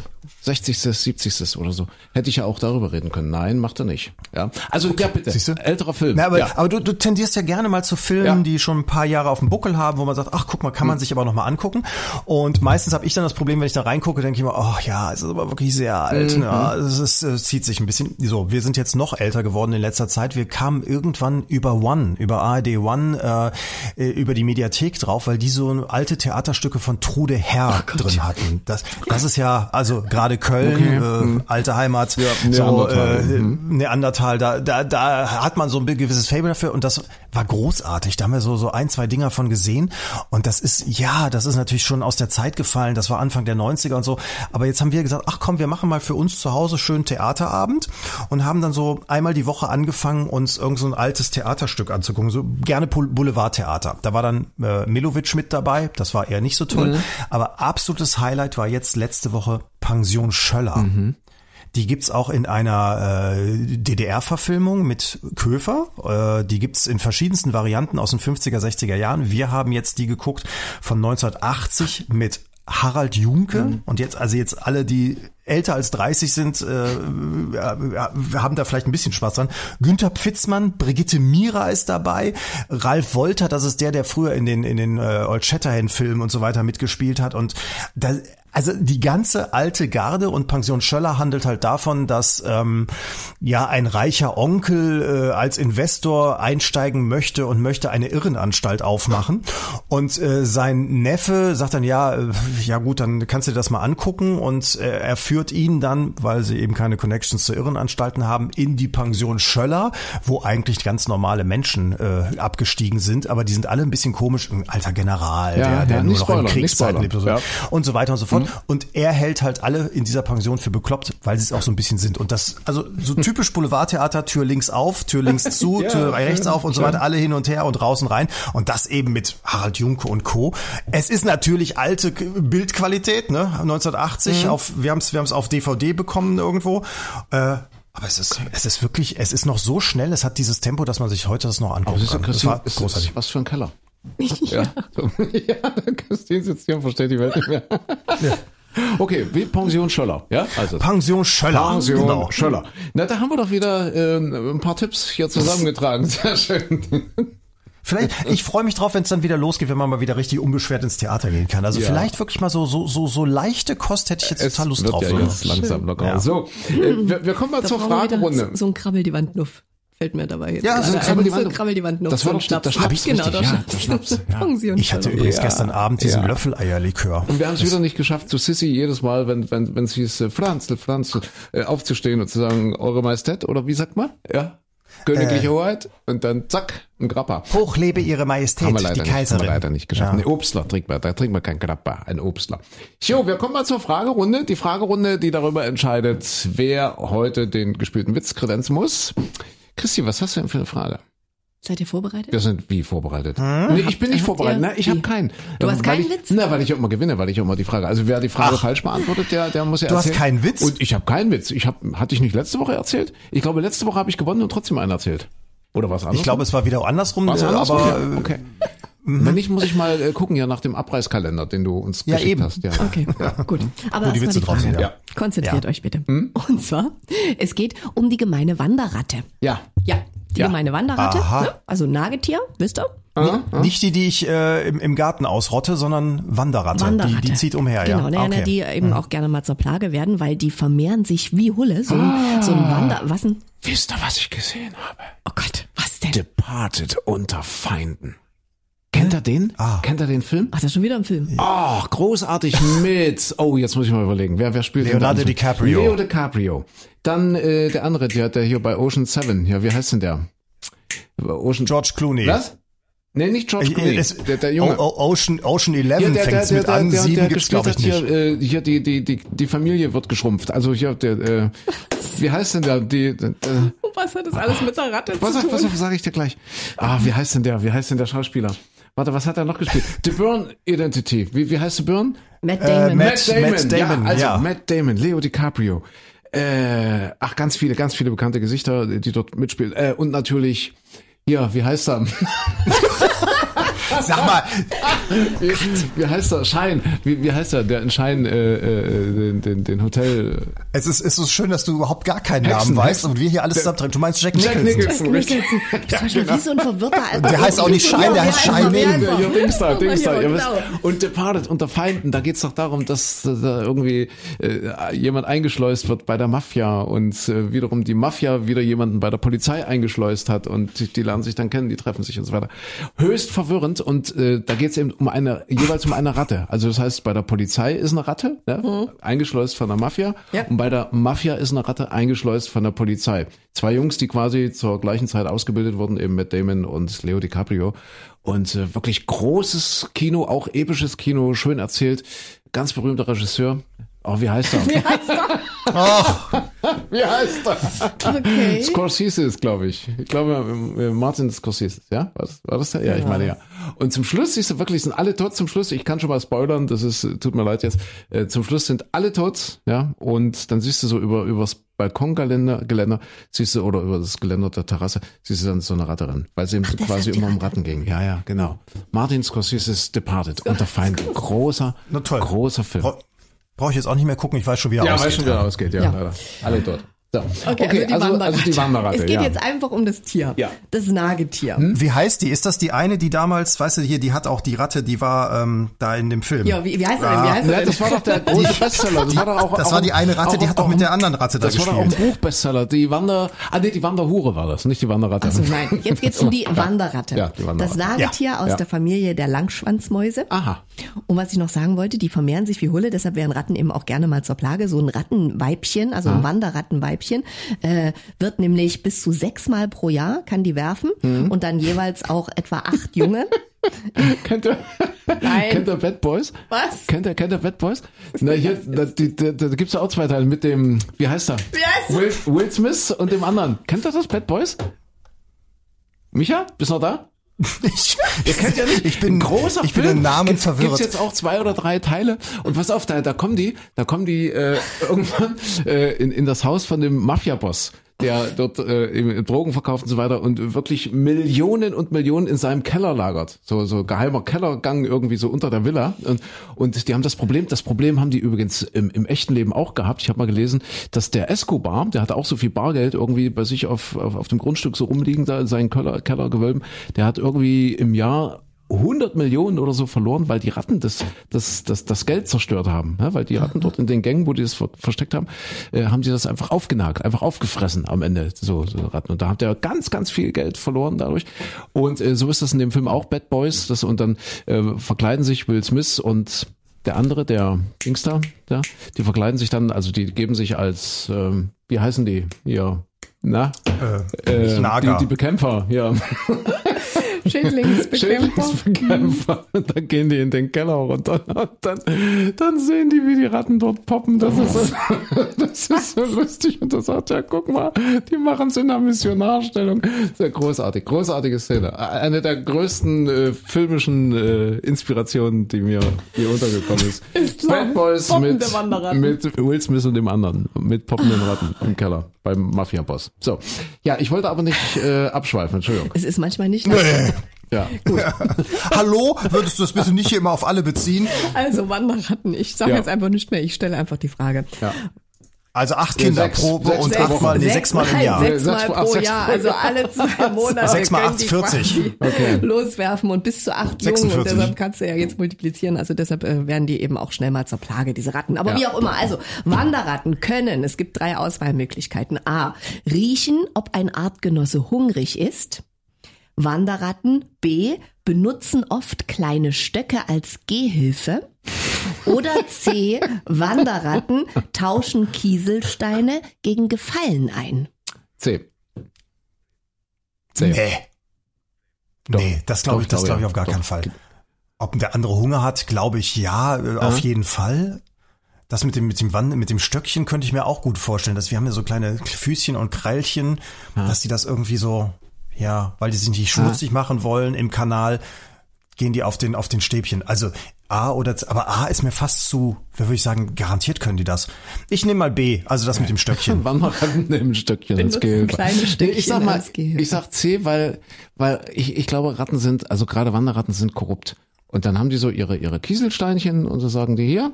60., 70. oder so. Hätte ich ja auch darüber reden können. Nein, macht er nicht. Ja, also ja bitte. Siehst du? Älterer Film. Na, aber, ja. aber du, du tendierst ja gerne mal zu Filmen, Ja. die schon ein paar Jahre auf dem Buckel haben, wo man sagt, ach guck mal, kann man sich aber noch mal angucken. Und meistens habe ich dann das Problem, wenn ich da reingucke, denke ich mir, oh ja, es ist aber wirklich sehr alt. Mhm. Ja, es, ist, es zieht sich ein bisschen. So, wir sind jetzt noch älter geworden in letzter Zeit. Wir kamen irgendwann über One, über ARD One, äh, äh, über die Mediathek drauf, weil die so alte Theaterstücke von Trude Herr oh drin hatten. Das, das ist ja, also gerade Köln, okay. äh, mhm. alte Heimat, ja, so Neandertal, äh, mhm. Neandertal da, da, da hat man so ein gewisses Fable dafür und das war großartig. Da haben wir so, so ein, zwei Dinger von gesehen und das ist, ja, das ist natürlich schon aus der Zeit gefallen. Das war Anfang der 90er und so. Aber jetzt haben wir gesagt, ach komm, wir machen mal für uns zu Hause schön Theaterabend und haben dann so einmal die Woche angefangen, uns irgend so ein altes Theaterstück anzugucken. So gerne Boulevardtheater. Da war dann äh, Milovic mit dabei. Das war eher nicht so toll. Mhm. Aber absolutes Highlight war jetzt letzte Woche Pension Schöller. Mhm. Die gibt's auch in einer äh, DDR-Verfilmung mit Köfer. Äh, die gibt's in verschiedensten Varianten aus den 50er, 60er Jahren. Wir haben jetzt die geguckt von 1980 mit Harald Junke mhm. und jetzt also jetzt alle die älter als 30 sind, äh, haben da vielleicht ein bisschen Spaß dran. Günther Pfitzmann, Brigitte Mira ist dabei, Ralf Wolter, das ist der, der früher in den in den äh, Old Shatterhand Filmen und so weiter mitgespielt hat und da also die ganze alte Garde und Pension Schöller handelt halt davon, dass ähm, ja ein reicher Onkel äh, als Investor einsteigen möchte und möchte eine Irrenanstalt aufmachen. Und äh, sein Neffe sagt dann ja äh, ja gut dann kannst du dir das mal angucken. Und äh, er führt ihn dann, weil sie eben keine Connections zu Irrenanstalten haben, in die Pension Schöller, wo eigentlich ganz normale Menschen äh, abgestiegen sind, aber die sind alle ein bisschen komisch, ein alter General, ja, der, der ja, nur noch Spoiler, in Kriegszeiten lebt ja. und so weiter und so fort. Mhm. Und er hält halt alle in dieser Pension für bekloppt, weil sie es auch so ein bisschen sind. Und das, also so typisch Boulevardtheater, Tür links auf, Tür links zu, ja, Tür rechts auf und so weiter, alle hin und her und raus und rein. Und das eben mit Harald Junke und Co. Es ist natürlich alte Bildqualität, ne? 1980 mhm. auf, wir haben es wir haben's auf DVD bekommen irgendwo. Äh, aber es ist, es ist wirklich, es ist noch so schnell, es hat dieses Tempo, dass man sich heute das noch angucken kann. Das war großartig. Was für ein Keller. Ja, ja Christine sitzt hier und versteht die Welt nicht mehr. Ja. Okay, wie Pension Schöller, ja? Also Pension Schöller. Pension genau. Schöller. Na, da haben wir doch wieder äh, ein paar Tipps hier zusammengetragen. Sehr schön. Vielleicht, ich freue mich drauf, wenn es dann wieder losgeht, wenn man mal wieder richtig unbeschwert ins Theater gehen kann. Also ja. vielleicht wirklich mal so, so, so, so leichte Kost hätte ich jetzt es total Lust wird drauf. Ja jetzt langsam locker. Ja. So, äh, wir, wir, kommen mal da zur Fragerunde. So ein Krabbel die Wand Nuff fällt mir dabei jetzt. Ja, so krabbel die, Wand, krabbel die Wand noch. Das war doch Schnaps. Das Schnaps, genau, richtig, ja, der Schnaps. Ja. Ich hatte übrigens ja. gestern Abend diesen ja. Löffeleierlikör. Und wir haben es wieder nicht geschafft, zu Sissy jedes Mal, wenn wenn wenn es hieß äh, Franzl, Franzl, äh, aufzustehen und zu sagen, Eure Majestät oder wie sagt man? Ja. Königliche äh, Hoheit und dann zack, ein Grappa. Hoch lebe ihre Majestät, haben wir leider die nicht, Kaiserin. Haben wir leider nicht geschafft. Ja. Nee, Obstler trinkt man, da trinkt man kein Grappa, ein Obstler. Jo, wir kommen mal zur Fragerunde. Die Fragerunde, die darüber entscheidet, wer heute den gespielten Witz kredenzen muss. Christi, was hast du denn für eine Frage? Seid ihr vorbereitet? Wir sind wie vorbereitet? Hm? Nee, ich bin nicht vorbereitet. Ne? Ich habe keinen. Du hast keinen ich, Witz? Na, weil ich auch immer gewinne, weil ich auch immer die Frage. Also wer die Frage Ach. falsch beantwortet, der, der muss ja Du erzählen. hast keinen Witz? Und ich habe keinen Witz. Ich habe, hatte ich nicht letzte Woche erzählt? Ich glaube, letzte Woche habe ich gewonnen und trotzdem einen erzählt. Oder was anderes? Ich glaube, es war wieder andersrum. Was andersrum? Aber ja, okay. Mhm. Wenn nicht, muss ich mal äh, gucken ja nach dem Abreißkalender, den du uns ja, geschickt eben. hast. Ja, Okay, ja. gut. Aber Wo die Witze drauf sind, ja. Konzentriert ja. euch bitte. Hm? Und zwar, es geht um die gemeine Wanderratte. Ja. Ja, die ja. gemeine Wanderratte, ne? also Nagetier, wisst ihr? Aha. Nicht die, die ich äh, im, im Garten ausrotte, sondern Wanderratte. Wanderratte. Die, die zieht umher, genau, ja. Genau, okay. die eben mhm. auch gerne mal zur Plage werden, weil die vermehren sich wie Hulle. So, ah. so ein Wander... Was denn? Wisst ihr, was ich gesehen habe? Oh Gott, was denn? Departed unter Feinden. Kennt er den? Ah. Kennt er den Film? Ach, das ist schon wieder ein Film. Ach, oh, großartig mit. Oh, jetzt muss ich mal überlegen. Wer, wer spielt Leonardo DiCaprio. Leo DiCaprio. Dann äh, der andere, der, der hier bei Ocean Seven. Ja, wie heißt denn der? Ocean George Clooney. Was? Nee, nicht George Clooney. Es, der, der Junge. Ocean, Ocean 11 ja, fängt mit an, der, sieben gibt's glaube ich nicht. Hier, äh, hier die, die, die, die Familie wird geschrumpft. Also hier, der, äh, wie heißt denn der? Die, äh, was hat das alles mit der Ratte was, zu tun? Was, was sage ich dir gleich? Ah, wie heißt denn der? Wie heißt denn der Schauspieler? Warte, was hat er noch gespielt? The Burn Identity. Wie, wie heißt The Burn? Matt Damon. Äh, Matt, Matt, Damon. Matt Damon. Ja, also ja. Matt Damon, Leo DiCaprio. Äh, ach, ganz viele, ganz viele bekannte Gesichter, die dort mitspielen. Äh, und natürlich, ja, wie heißt er? Sag mal, Wie, heißt der? Schein. Wie, wie heißt der? Der in Schein, äh, äh, den, den, den Hotel. es ist, es ist so schön, dass du überhaupt gar keinen Hexen, Namen weißt Hexen. und wir hier alles zusammentreffen. Du meinst Jack Jack Nicholson. Nicholson. richtig. Das war schon wie so ein verwirrter Alter. Der heißt auch nicht Schein, der heißt Shining. Ja, Dings da, Dings da, Ja, ihr wisst. genau. Und Departed unter Feinden, da geht's doch darum, dass da irgendwie äh, jemand eingeschleust wird bei der Mafia und äh, wiederum die Mafia wieder jemanden bei der Polizei eingeschleust hat und die, die lernen sich dann kennen, die treffen sich und so weiter. Höchst verwirrend und äh, da geht's eben um eine, jeweils um eine Ratte. Also das heißt, bei der Polizei ist eine Ratte, ne? eingeschleust von der Mafia Ja. und bei der Mafia ist eine Ratte eingeschleust von der Polizei. Zwei Jungs, die quasi zur gleichen Zeit ausgebildet wurden, eben mit Damon und Leo DiCaprio. Und äh, wirklich großes Kino, auch episches Kino, schön erzählt. Ganz berühmter Regisseur. Oh, wie heißt er? Wie heißt er? wie heißt er? Okay. Scorsese ist, glaube ich. Ich glaube, äh, Martin Scorsese, ja? War das, war das der? Ja, ich meine ja. Und zum Schluss siehst du wirklich, sind alle tot zum Schluss. Ich kann schon mal spoilern, das ist, äh, tut mir leid jetzt. Äh, zum Schluss sind alle tot, ja? Und dann siehst du so über, übers Balkongeländer, Geländer, siehst du, oder über das Geländer der Terrasse, siehst du dann so eine Ratte rennen. Weil es eben quasi immer um Ratten ging. Ja, ja, genau. Martin Scorsese ist Departed, unter Feind. Großer, Na toll. großer Film. Bra- Brauche ich jetzt auch nicht mehr gucken, ich weiß schon, wie er Ja, aussieht. weiß schon, wie er ausgeht, ja, Ja. leider. Alle tot. So. Okay, also, die also, Wanderratte. also die Wanderratte, Es geht ja. jetzt einfach um das Tier. Ja. Das Nagetier. Wie heißt die? Ist das die eine, die damals, weißt du, hier, die hat auch die Ratte, die war ähm, da in dem Film. Ja, wie, wie heißt er denn? Wie heißt er Ja, denn? das war doch der große Bestseller. Das war doch auch, Das auch, war die eine Ratte, die hat doch mit der anderen Ratte da Das war doch auch ein gespielt. Buchbestseller. Die Wander, ah nee, die Wanderhure war das, nicht die Wanderratte. Achso, nein. Jetzt geht's um die Wanderratte. Ja, die Wanderratte. Das Nagetier aus Ja. der Familie der Langschwanzmäuse. Aha. Und was ich noch sagen wollte, die vermehren sich wie Hulle, deshalb werden Ratten eben auch gerne mal zur Plage. So ein Rattenweibchen, also ein Wanderrattenweibchen, äh, wird nämlich bis zu sechsmal pro Jahr, kann die werfen Mhm. und dann jeweils auch etwa acht Junge. Kennt ihr, Nein. kennt ihr Bad Boys? Was? Kennt ihr, kennt ihr Bad Boys? Na, hier, da, die, da, da gibt's ja auch zwei Teile mit dem, wie heißt er? Er? Will, Will Smith und dem anderen. Kennt ihr das, Bad Boys? Micha, bist du noch da? Ich, Ihr kennt ja nicht. ich bin, ein großer ich bin Film. den Namen Gibt's- verwirrt. Gibt's jetzt auch zwei oder drei Teile. Und pass auf, da, da kommen die, da kommen die äh, irgendwann äh, in, in das Haus von dem Mafia-Boss der dort äh, Drogen verkauft und so weiter und wirklich Millionen und Millionen in seinem Keller lagert. So, so geheimer Kellergang irgendwie so unter der Villa. Und, und die haben das Problem, das Problem haben die übrigens im, im echten Leben auch gehabt. Ich habe mal gelesen, dass der Escobar, der hatte auch so viel Bargeld irgendwie bei sich auf, auf, auf dem Grundstück so rumliegen, da in seinen Keller, Kellergewölben, der hat irgendwie im Jahr 100 Millionen oder so verloren, weil die Ratten das, das, das, das Geld zerstört haben. Ja, weil die Ratten dort in den Gängen, wo die das ver versteckt haben, äh, haben sie das einfach aufgenagt, einfach aufgefressen am Ende, so, so Ratten. Und da hat er ganz, ganz viel Geld verloren dadurch. Und äh, so ist das in dem Film auch Bad Boys. Das, und dann äh, verkleiden sich Will Smith und der andere, der Dings da, ja, die verkleiden sich dann, also die geben sich als, ähm, wie heißen die? Ja, na? Äh, Nager. Die, die Bekämpfer, ja. Schädlingsbekämpfer. Schädlingsbekämpfer. Und dann gehen die in den Keller runter und dann, dann sehen die, wie die Ratten dort poppen. Das ist, so, das ist so lustig. Und er sagt, ja, guck mal, die machen es in der Missionarstellung. Sehr großartig, großartige Szene. Eine der größten äh, filmischen äh, Inspirationen, die mir hier untergekommen ist. klar. Bad Boys mit, mit Will Smith und dem anderen. Mit poppenden Ratten im Keller beim Mafia-Boss. So. Ja, ich wollte aber nicht äh, abschweifen, Entschuldigung. Es ist manchmal nicht. Ja. Hallo? Würdest du das bitte nicht hier immer auf alle beziehen? Also Wanderratten. Ich sage Ja. jetzt einfach nicht mehr. Ich stelle einfach die Frage. ja. Also acht Kinder sechs- pro sechs und pro achtmal, nee, sechsmal im Jahr. Sechsmal Sechs- pro sechs Jahr, also alle zwei Monate Sechs mal können acht, die 40. quasi Okay. loswerfen und bis zu acht Jungen 46. und deshalb kannst du ja jetzt multiplizieren, also deshalb äh, werden die eben auch schnell mal zur Plage, diese Ratten. Aber Ja. wie auch immer, also Wanderratten können, es gibt drei Auswahlmöglichkeiten. A, riechen, ob ein Artgenosse hungrig ist. Wanderratten B benutzen oft kleine Stöcke als Gehhilfe. Oder C, Wanderratten tauschen Kieselsteine gegen Gefallen ein. C. C. Nee. Doch. Nee, das glaube ich, das glaube ich auf gar Doch. keinen Fall. Ob der andere Hunger hat, glaube ich ja, äh, auf jeden Fall. Das mit dem, mit dem Wand, mit dem Stöckchen könnte ich mir auch gut vorstellen, dass wir haben ja so kleine Füßchen und Kreilchen, dass die das irgendwie so, ja, weil die sich nicht schmutzig machen wollen im Kanal, gehen die auf den, auf den Stäbchen. Also, A oder aber A ist mir fast zu, wer würde ich sagen, garantiert können die das. Ich nehme mal B, also das mit dem Stöckchen. Wanderratten nehmen Stöckchen als Benutzen Gehilfe. kleine Stöckchen ich sag mal, ich sag C, weil, weil ich, ich glaube, Ratten sind, also gerade Wanderratten sind korrupt. Und dann haben die so ihre, ihre Kieselsteinchen und so sagen die hier,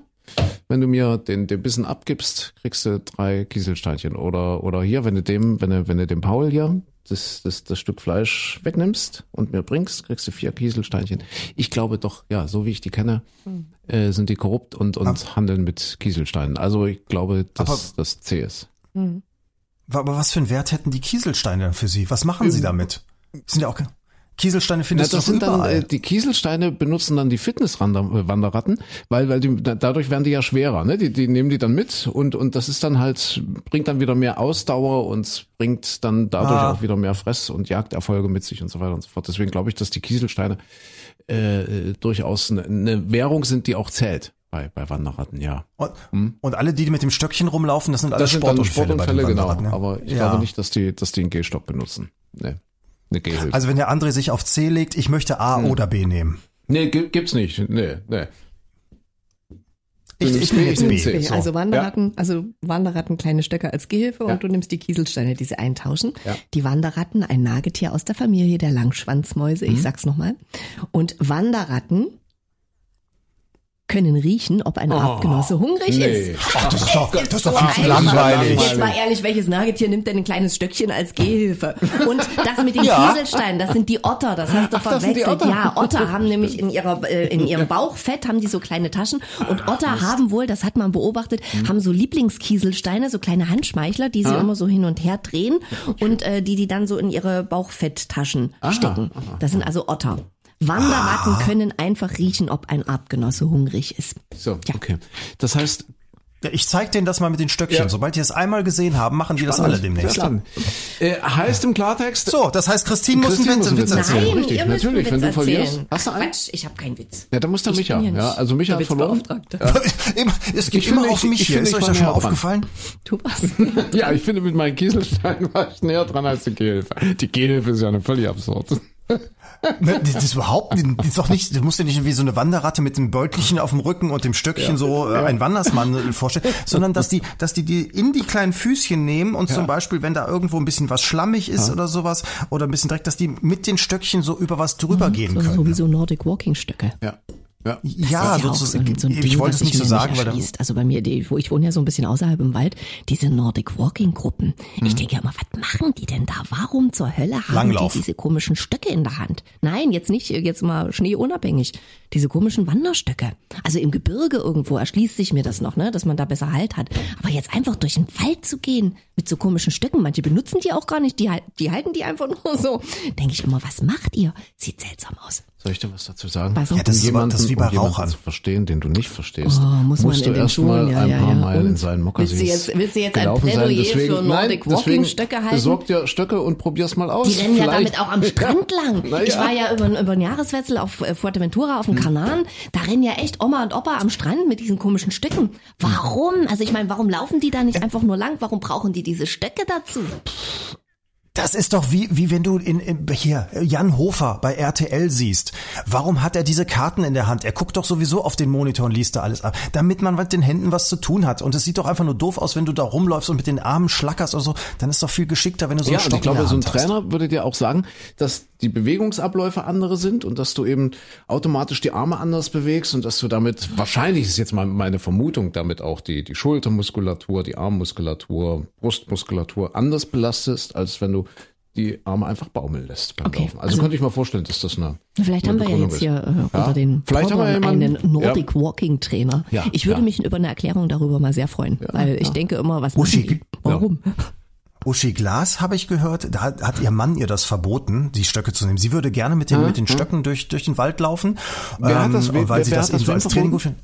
wenn du mir den, den Bissen abgibst, kriegst du drei Kieselsteinchen. Oder, oder hier, wenn du dem, wenn du, wenn du dem Paul hier das, das, das Stück Fleisch wegnimmst und mir bringst, kriegst du vier Kieselsteinchen. Ich glaube doch, ja, so wie ich die kenne, äh, sind die korrupt und, und handeln mit Kieselsteinen. Also ich glaube, dass das C ist. Aber was für einen Wert hätten die Kieselsteine für Sie? Was machen Sie damit? Sind ja auch ke- Kieselsteine Na, findest das du sind dann überall. äh, die Kieselsteine benutzen dann die Fitnesswanderratten, weil weil die da- dadurch werden die ja schwerer, ne? Die die nehmen die dann mit und und das ist dann halt bringt dann wieder mehr Ausdauer und bringt dann dadurch Ah. auch wieder mehr Fress und Jagderfolge mit sich und so weiter und so fort. Deswegen glaube ich, dass die Kieselsteine äh, äh, durchaus eine, eine Währung sind, die auch zählt bei bei Wanderratten, ja. und, und alle, die mit dem Stöckchen rumlaufen, das sind alle Das sind dann Sportunfälle, den Sportunfälle, genau. Ja. Aber ich Ja. glaube nicht, dass die dass die einen Gehstock benutzen. Nee. Eine Gehhilfe. Also wenn der André sich auf C legt, ich möchte A Hm. oder B nehmen. nee, gi- gibt's nicht. Nee, nee. Ich, ich nimmst bin B, jetzt ich B. C. Also So, Wanderratten, also Wanderratten kleine Stöcke als Gehilfe Ja. und du nimmst die Kieselsteine, die sie eintauschen. Ja. Die Wanderratten, ein Nagetier aus der Familie der Langschwanzmäuse, Mhm. ich sag's nochmal. Und Wanderratten können riechen, ob ein Artgenosse hungrig Oh, nee. ist. Ach, das ist doch, das ist doch viel zu langweilig. Jetzt mal ehrlich, welches Nagetier nimmt denn ein kleines Stöckchen als Gehhilfe? Und das mit den Ja. Kieselsteinen, das sind die Otter, das hast du die verwechselt. Otter. Ja, Otter haben nämlich in ihrer äh, in ihrem Bauchfett haben die so kleine Taschen und Otter haben wohl, das hat man beobachtet, haben so Lieblingskieselsteine, so kleine Handschmeichler, die sie immer so hin und her drehen und äh, die die dann so in ihre Bauchfetttaschen stecken. Das sind also Otter. Wanderratten können einfach riechen, ob ein Artgenosse hungrig ist. So, Ja. okay. Das heißt, Ja, Ich zeig denen das mal mit den Stöckchen. Ja. Sobald die es einmal gesehen haben, machen die das alle demnächst. Spannend. Äh, heißt im Klartext, So, das heißt, Christine muss einen Christine Witz, muss einen Witz Witz erzählen. Nein, richtig, ihr müsst natürlich, wenn Witz du verlierst. erzählen. Hast du einen? Quatsch, ich habe keinen Witz. ja, da muss der Ich Micha. bin ja Ja, also Micha hat der verloren. Immer- es geht Ich immer finde, auf ich- mich ich hier. Ist ich euch das schon mal aufgefallen? Du was? Ja, ich finde, mit meinen Kieselsteinen war ich näher dran als die Gehhilfe. Die Gehhilfe ist ja eine völlig absurd. Ne, Das ist überhaupt nicht, das ist doch nicht, du musst dir nicht wie so eine Wanderratte mit dem Beutelchen auf dem Rücken und dem Stöckchen so äh, ein Wandersmann äh, vorstellen, sondern dass die, dass die die in die kleinen Füßchen nehmen und zum Beispiel, wenn da irgendwo ein bisschen was schlammig ist oder sowas oder ein bisschen Dreck, dass die mit den Stöckchen so über was drüber gehen So, können. so wie so Nordic Walking Stöcke. Ja. Ja. Ja, Das ist ja auch so ein, so ein ich Ding, wollte das es nicht so sagen, weil. Also bei mir, die, wo ich wohne ja so ein bisschen außerhalb im Wald, diese Nordic Walking Gruppen. Mhm. Ich denke ja immer, was machen die denn da? Warum zur Hölle haben Langlauf. die diese komischen Stöcke in der Hand? Nein, jetzt nicht, jetzt mal schneeunabhängig. Diese komischen Wanderstöcke. Also im Gebirge irgendwo erschließt sich mir das noch, ne, dass man da besser Halt hat. Aber jetzt einfach durch den Wald zu gehen mit so komischen Stöcken, manche benutzen die auch gar nicht, die, die halten die einfach nur so. Denke ich immer, was macht ihr? Sieht seltsam aus. Soll ich dir was dazu sagen? Was? Ja, das ist aber- das ist wie bei um jemanden Rauchern. zu verstehen, den du nicht verstehst, Oh, muss man musst in du den erst mal ja, ein ja, paar ja. Mal Und? in seinen Mokassins Willst du jetzt- willst du jetzt ein. Plädoyer deswegen, für Nordic nein, Walking Stöcke halten? Besorg dir Stöcke und probier's mal aus. Die rennen ja Vielleicht- damit auch am Strand lang. Ja. Ich war ja über, über einen Jahreswechsel auf äh, Fuerteventura auf dem Kanaren. Da rennen ja echt Oma und Opa am Strand mit diesen komischen Stücken. Warum? Also ich meine, warum laufen die da nicht einfach nur lang? Warum brauchen die diese Stöcke dazu? Das ist doch wie, wie wenn du in, in hier Jan Hofer bei RTL siehst. Warum hat er diese Karten in der Hand? Er guckt doch sowieso auf den Monitor und liest da alles ab, damit man mit den Händen was zu tun hat. Und es sieht doch einfach nur doof aus, wenn du da rumläufst und mit den Armen schlackerst oder so. Dann ist doch viel geschickter, wenn du so Ja, einen und Stock ich glaube, so ein Hand hast. Trainer würde dir auch sagen, dass die Bewegungsabläufe andere sind und dass du eben automatisch die Arme anders bewegst und dass du damit, wahrscheinlich ist jetzt mal meine Vermutung, damit auch die, die Schultermuskulatur, die Armmuskulatur, Brustmuskulatur anders belastest, als wenn du die Arme einfach baumeln lässt beim Okay, Laufen. Also, also- könnte ich mir vorstellen, dass das eine Vielleicht eine haben wir ja jetzt ist. hier äh, Ja, unter den vielleicht haben wir einen Nordic ja. Walking Trainer. Ja, ich würde ja. mich über eine Erklärung darüber mal sehr freuen, weil ich denke immer, was Uschi? Warum? Uschi Glas habe ich gehört, da hat, hat ihr Mann ihr das verboten, die Stöcke zu nehmen. Sie würde gerne mit den, mit den Stöcken durch, durch den Wald laufen, Wer hat das- weil wer- sie wer das hat das eben so als Training gut findet.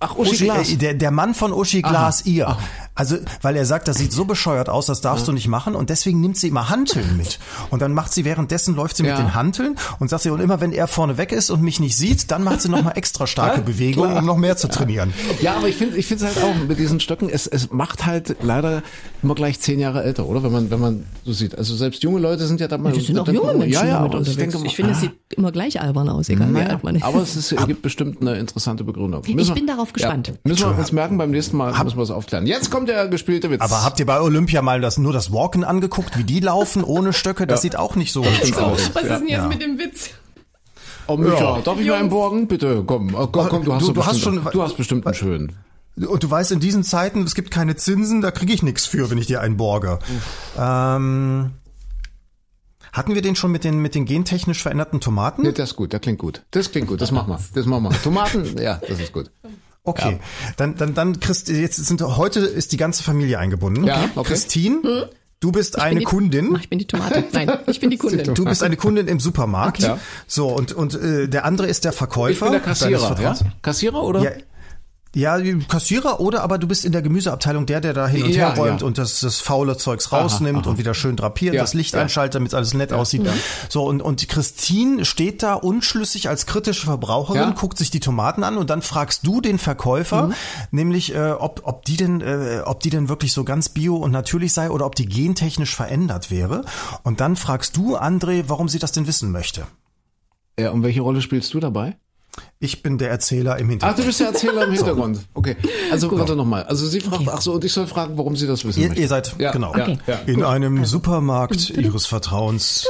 Ach, Uschi, äh, der, der Mann von Uschi Glas, ihr. Also, weil er sagt, das sieht so bescheuert aus, das darfst du nicht machen und deswegen nimmt sie immer Hanteln mit. Und dann macht sie währenddessen läuft sie Ja. mit den Hanteln und sagt sie, und immer wenn er vorne weg ist und mich nicht sieht, dann macht sie nochmal extra starke Bewegungen, um noch mehr zu trainieren. Ja, aber ich finde ich finde es halt auch mit diesen Stöcken, es, es macht halt leider immer gleich zehn Jahre älter, oder? Wenn man, wenn man so sieht. Also selbst junge Leute sind ja da mal. Das sind auch junge Menschen ja, ja, damit aber unterwegs. Ich, denke, ich finde, es ah, sieht immer gleich albern aus, egal wie naja, alt man ist. aber es ist, gibt bestimmt eine interessante Begründung. Müssen bin darauf gespannt. Ja, müssen wir uns merken, beim nächsten Mal müssen wir es aufklären. Jetzt kommt der gespielte Witz. Aber habt ihr bei Olympia mal das, nur das Walken angeguckt, wie die laufen ohne Stöcke? Das sieht auch nicht so hübsch aus. Was ist denn jetzt Ja. mit dem Witz? Oh, Micha, Ja. darf ich mal einen Borgen? Bitte, komm. Oh, komm, komm du hast, Du- du hast bestimmt, schon- du hast bestimmt einen schönen. Und du weißt, in diesen Zeiten, es gibt keine Zinsen, da kriege ich nichts für, wenn ich dir einen borge. Ähm, hatten wir den schon mit den, mit den gentechnisch veränderten Tomaten? Nee, das ist gut, das klingt gut. Das klingt gut, das machen wir. Das machen wir. Tomaten, ja, das ist gut. Okay, dann, dann, dann, Christ, jetzt sind heute ist die ganze Familie eingebunden. Ja, okay. Christine, du bist eine die- Kundin. Ach, ich bin die Tomate. Nein, ich bin die Kundin. Du bist eine Kundin im Supermarkt. Ja. So, und, und äh, der andere ist der Verkäufer. Ich bin der Kassierer, ja? Kassierer oder? Ja, Kassierer oder aber du bist in der Gemüseabteilung der, der da hin und Ja, her räumt ja. und das, das faule Zeugs rausnimmt und wieder schön drapiert, Ja, das Licht einschaltet, damit alles nett aussieht. So, und, und Christine steht da unschlüssig als kritische Verbraucherin, guckt sich die Tomaten an und dann fragst du den Verkäufer, nämlich äh, ob, ob die denn, äh, ob die denn wirklich so ganz bio und natürlich sei oder ob die gentechnisch verändert wäre. Und dann fragst du André, warum sie das denn wissen möchte. Ja, und welche Rolle spielst du dabei? Ich bin der Erzähler im Ach, Hintergrund. du bist der Erzähler im Hintergrund. Okay. Also warte nochmal. Also sie fragt, ach so, und ich soll fragen, warum sie das wissen Ihr, ihr seid, ja, genau. Ja. In einem Supermarkt ihres Vertrauens,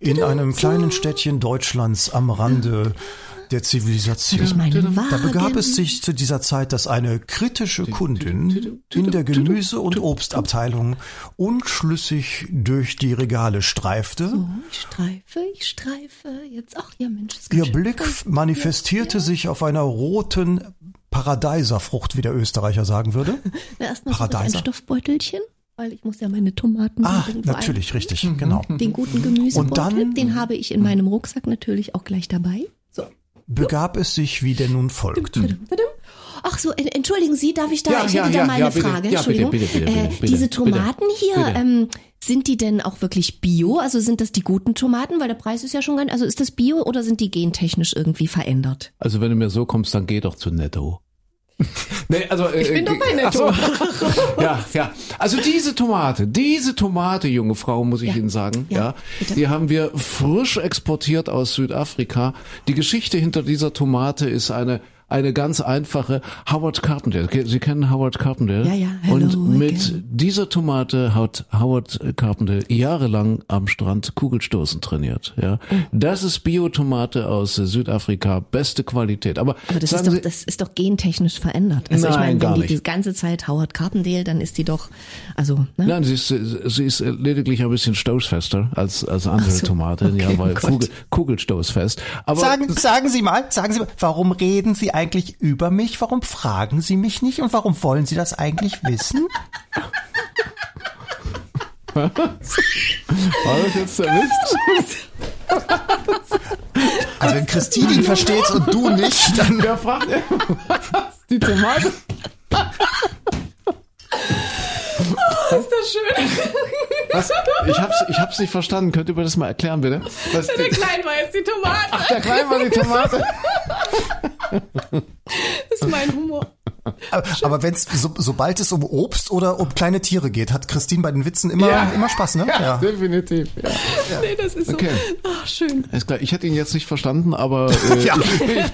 in einem kleinen Städtchen Deutschlands am Rande der Zivilisation. Da begab es sich zu dieser Zeit, dass eine kritische Kundin in der Gemüse- und Obstabteilung unschlüssig durch die Regale streifte. Ich streife, ich streife. Jetzt, ach ja, Mensch. ist Ihr Blick manifestierte sich auf einer roten Paradeiserfrucht, wie der Österreicher sagen würde. Na, erstmal ich ein Paradeiser. Stoffbeutelchen, weil ich muss ja meine Tomaten Ah, natürlich, richtig, genau. Den guten Gemüsebeutel, Und dann- den habe ich in meinem Rucksack natürlich auch gleich dabei. Begab es sich, wie denn nun folgt. Ach so, en- entschuldigen Sie, darf ich da, Ja, ich ja, hätte ja, da mal eine. Frage, Entschuldigung. bitte, bitte, bitte, äh, bitte, diese bitte, Tomaten hier, bitte. ähm, sind die denn auch wirklich bio? Also sind das die guten Tomaten? Weil der Preis ist ja schon ganz, also ist das bio oder sind die gentechnisch irgendwie verändert? Also wenn du mir so kommst, dann geh doch zu Netto. nee, also, ich bin doch bei Netto. ja, ja. Also diese Tomate, diese Tomate, junge Frau, muss ich Ja. Ihnen sagen, Ja, ja, bitte. die haben wir frisch exportiert aus Südafrika. Die Geschichte hinter dieser Tomate ist eine eine ganz einfache Howard Carpendale. Sie kennen Howard Carpendale? Ja, ja, hello Und mit again. dieser Tomate hat Howard Carpendale jahrelang am Strand Kugelstoßen trainiert. Ja, das ist Biotomate aus Südafrika, beste Qualität. Aber, Aber das ist, doch, Sie, das ist doch gentechnisch verändert. Also ich Nein, meine, gar wenn die nicht. die ganze Zeit Howard Carpendale, dann ist die doch, also, ne? Nein, sie ist, sie ist lediglich ein bisschen stoßfester als, als andere so, Tomate, okay, ja, weil. Kugel, Kugelstoßfest. Aber Sagen, sagen Sie mal, sagen Sie mal, warum reden Sie eigentlich über mich? Warum fragen Sie mich nicht? Und warum wollen Sie das eigentlich wissen? war das jetzt der Witz? Also wenn Christine ihn versteht und du nicht, dann Wer fragt die Tomate? Ist das schön? Was? Ich hab's, ich hab's nicht verstanden. Könnt ihr mir das mal erklären, bitte? Was, Der Klein war jetzt die Tomate. Ach, der Klein war die Tomate. Das ist mein Humor. aber, aber wenn's so, sobald es um Obst oder um kleine Tiere geht, hat Christine bei den Witzen immer immer Spaß, ne? Ja, definitiv. Ja. Nee, das ist Okay. so. Ach, schön. Ist klar, ich hätte ihn jetzt nicht verstanden, aber äh, Ja,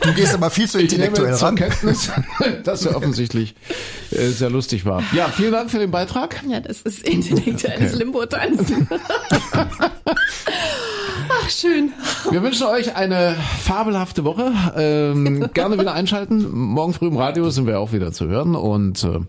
du gehst aber viel zu ich nehme intellektuell zur ran. Kenntnis, dass er offensichtlich äh, sehr lustig war. Ja, vielen Dank für den Beitrag. Ja, das ist intellektuelles Limbo-Tanzen. Ach, schön. Wir wünschen euch eine fabelhafte Woche. Ähm, gerne wieder einschalten. Morgen früh im Radio sind wir auch wieder zu hören. Und äh,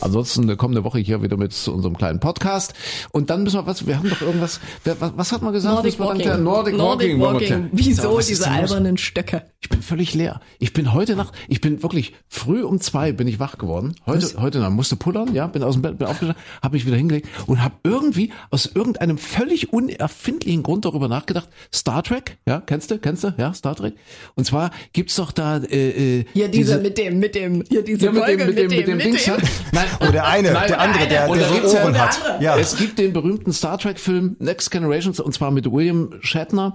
ansonsten eine kommende Woche hier wieder mit unserem kleinen Podcast. Und dann müssen wir was, wir haben doch irgendwas, was, was hat man gesagt? Nordic Walking. Nordic, Nordic Walking. Walking. Wieso diese albernen Stöcke? Ich bin völlig leer. Ich bin heute Nacht, ich bin wirklich früh um zwei bin ich wach geworden. Heute, Was? heute Nacht musste pullern, ja, bin aus dem Bett, bin aufgestanden, habe mich wieder hingelegt und habe irgendwie aus irgendeinem völlig unerfindlichen Grund darüber nachgedacht. Star Trek, ja, kennst du, kennst du, ja, Star Trek. Und zwar gibt's doch da äh, äh, Hier diese, mit dem, mit dem, hier diese ja, mit Folge dem, mit dem, mit dem, Dings. ja. Nein, Oh, der eine, Nein, der andere, der, Und der da so ja- Ohren der hat. Ja. Es gibt den berühmten Star Trek-Film Next Generations und zwar mit William Shatner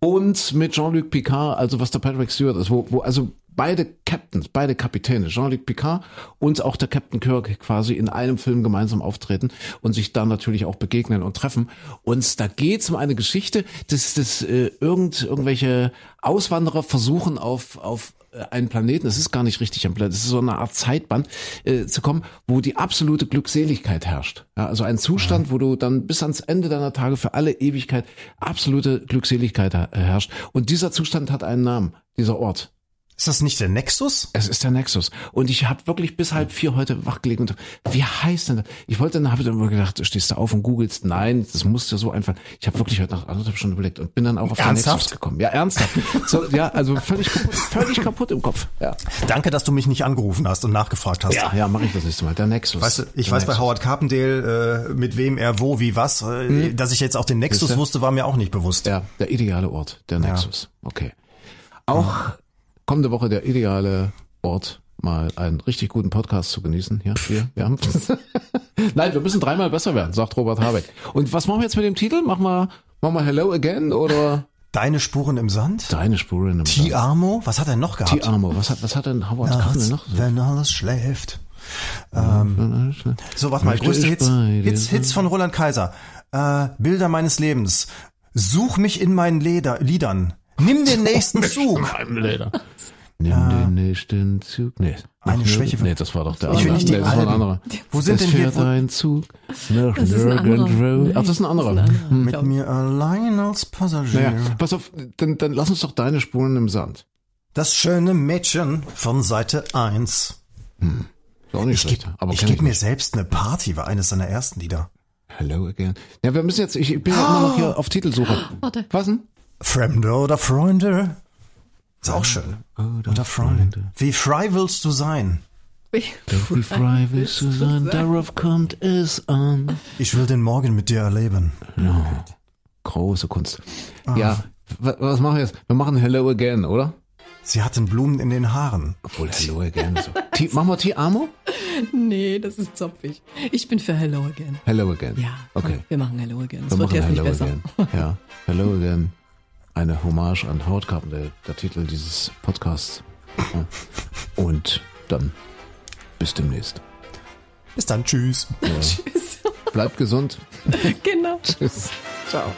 und mit Jean-Luc Picard, also was der Patrick Stewart ist, wo, wo also beide Captains, beide Kapitäne, Jean-Luc Picard und auch der Captain Kirk quasi in einem Film gemeinsam auftreten und sich dann natürlich auch begegnen und treffen. Und da geht es um eine Geschichte, dass, dass äh, irgend, irgendwelche Auswanderer versuchen auf, auf einen Planeten, es ist gar nicht richtig ein Planet, es ist so eine Art Zeitband, äh, zu kommen, wo die absolute Glückseligkeit herrscht. Ja, also ein Zustand, wo du dann bis ans Ende deiner Tage für alle Ewigkeit absolute Glückseligkeit her- herrscht. Und dieser Zustand hat einen Namen, dieser Ort. Ist das nicht der Nexus? Es ist der Nexus. Und ich habe wirklich bis halb vier heute wachgelegen und wie heißt denn das? Ich wollte dann, habe dann immer gedacht, stehst du auf und googelst. Nein, das muss dir so einfach. Ich habe wirklich heute nach anderthalb Stunden überlegt und bin dann auch auf den Ernsthaft? Nexus gekommen. Ja, ernsthaft. So, ja, also völlig kaputt, völlig kaputt im Kopf. Ja, Danke, dass du mich nicht angerufen hast und nachgefragt hast. ja, ja mache ich das nächste Mal. Der Nexus. Weißt du, ich Der weiß bei Nexus. Howard Carpendale, äh, mit wem er wo, wie was. Äh, Dass ich jetzt auch den Nexus wusste, war mir auch nicht bewusst. Ja, der ideale Ort, der Nexus. Okay. Auch kommende Woche der ideale Ort, mal einen richtig guten Podcast zu genießen. Ja, wir, wir haben. Nein, wir müssen dreimal besser werden, sagt Robert Habeck. Und was machen wir jetzt mit dem Titel? Machen wir, machen wir Hello Again oder Deine Spuren im Sand? Deine Spuren im Ti Amo? Was hat er noch gehabt? T-Armo. Was hat, was hat denn Howard Nachts, noch? wenn alles schläft. Ähm, so, warte mal, größte Hits, Hits? Hits von Roland Kaiser. Äh, Bilder meines Lebens. Such mich in meinen Leder, Liedern. Nimm den nächsten Zug. Nimm den nächsten Zug. Nee. Eine Noch Schwäche von- Nee, das war doch der Ich will andere. nicht die nee, das war ein Alben. anderer. Wo sind es denn hier- fährt ein Zug nach Das ist ein anderer. Nirgendwo. Ach, das ist ein anderer. Hm. Mit mir allein als Passagier. Naja, pass auf, dann, dann lass uns doch deine Spuren im Sand. Das schöne Mädchen von Seite 1. Ist auch nicht Ich schlecht. gebe aber ich kenn geb mir nicht. selbst eine Party, war eines seiner ersten Lieder. Hello again. Ja, wir müssen jetzt, ich bin ja immer noch hier auf Titelsuche. Warte. Was denn? Fremde oder Freunde? Ist auch schön. Oder Freunde. Wie frei willst du sein? Doch wie frei willst du sein, darauf kommt es an. Ich will den Morgen mit dir erleben. Große Kunst. Ja, wa- was machen wir jetzt? Wir machen Hello again, oder? Sie hatten Blumen in den Haaren. Obwohl Hello again so. T machen wir T-Amo? Nee, das ist zopfig. Ich bin für Hello Again. Hello again. Ja, komm, Okay. wir machen Hello Again. Es Wir wird machen jetzt nicht Hello besser. again. Ja, Hello again. Eine Hommage an Howard Carpendale, der Titel dieses Podcasts. Ja. Und dann bis demnächst. Bis dann, tschüss. Bleibt gesund. Genau. Tschüss. Ciao.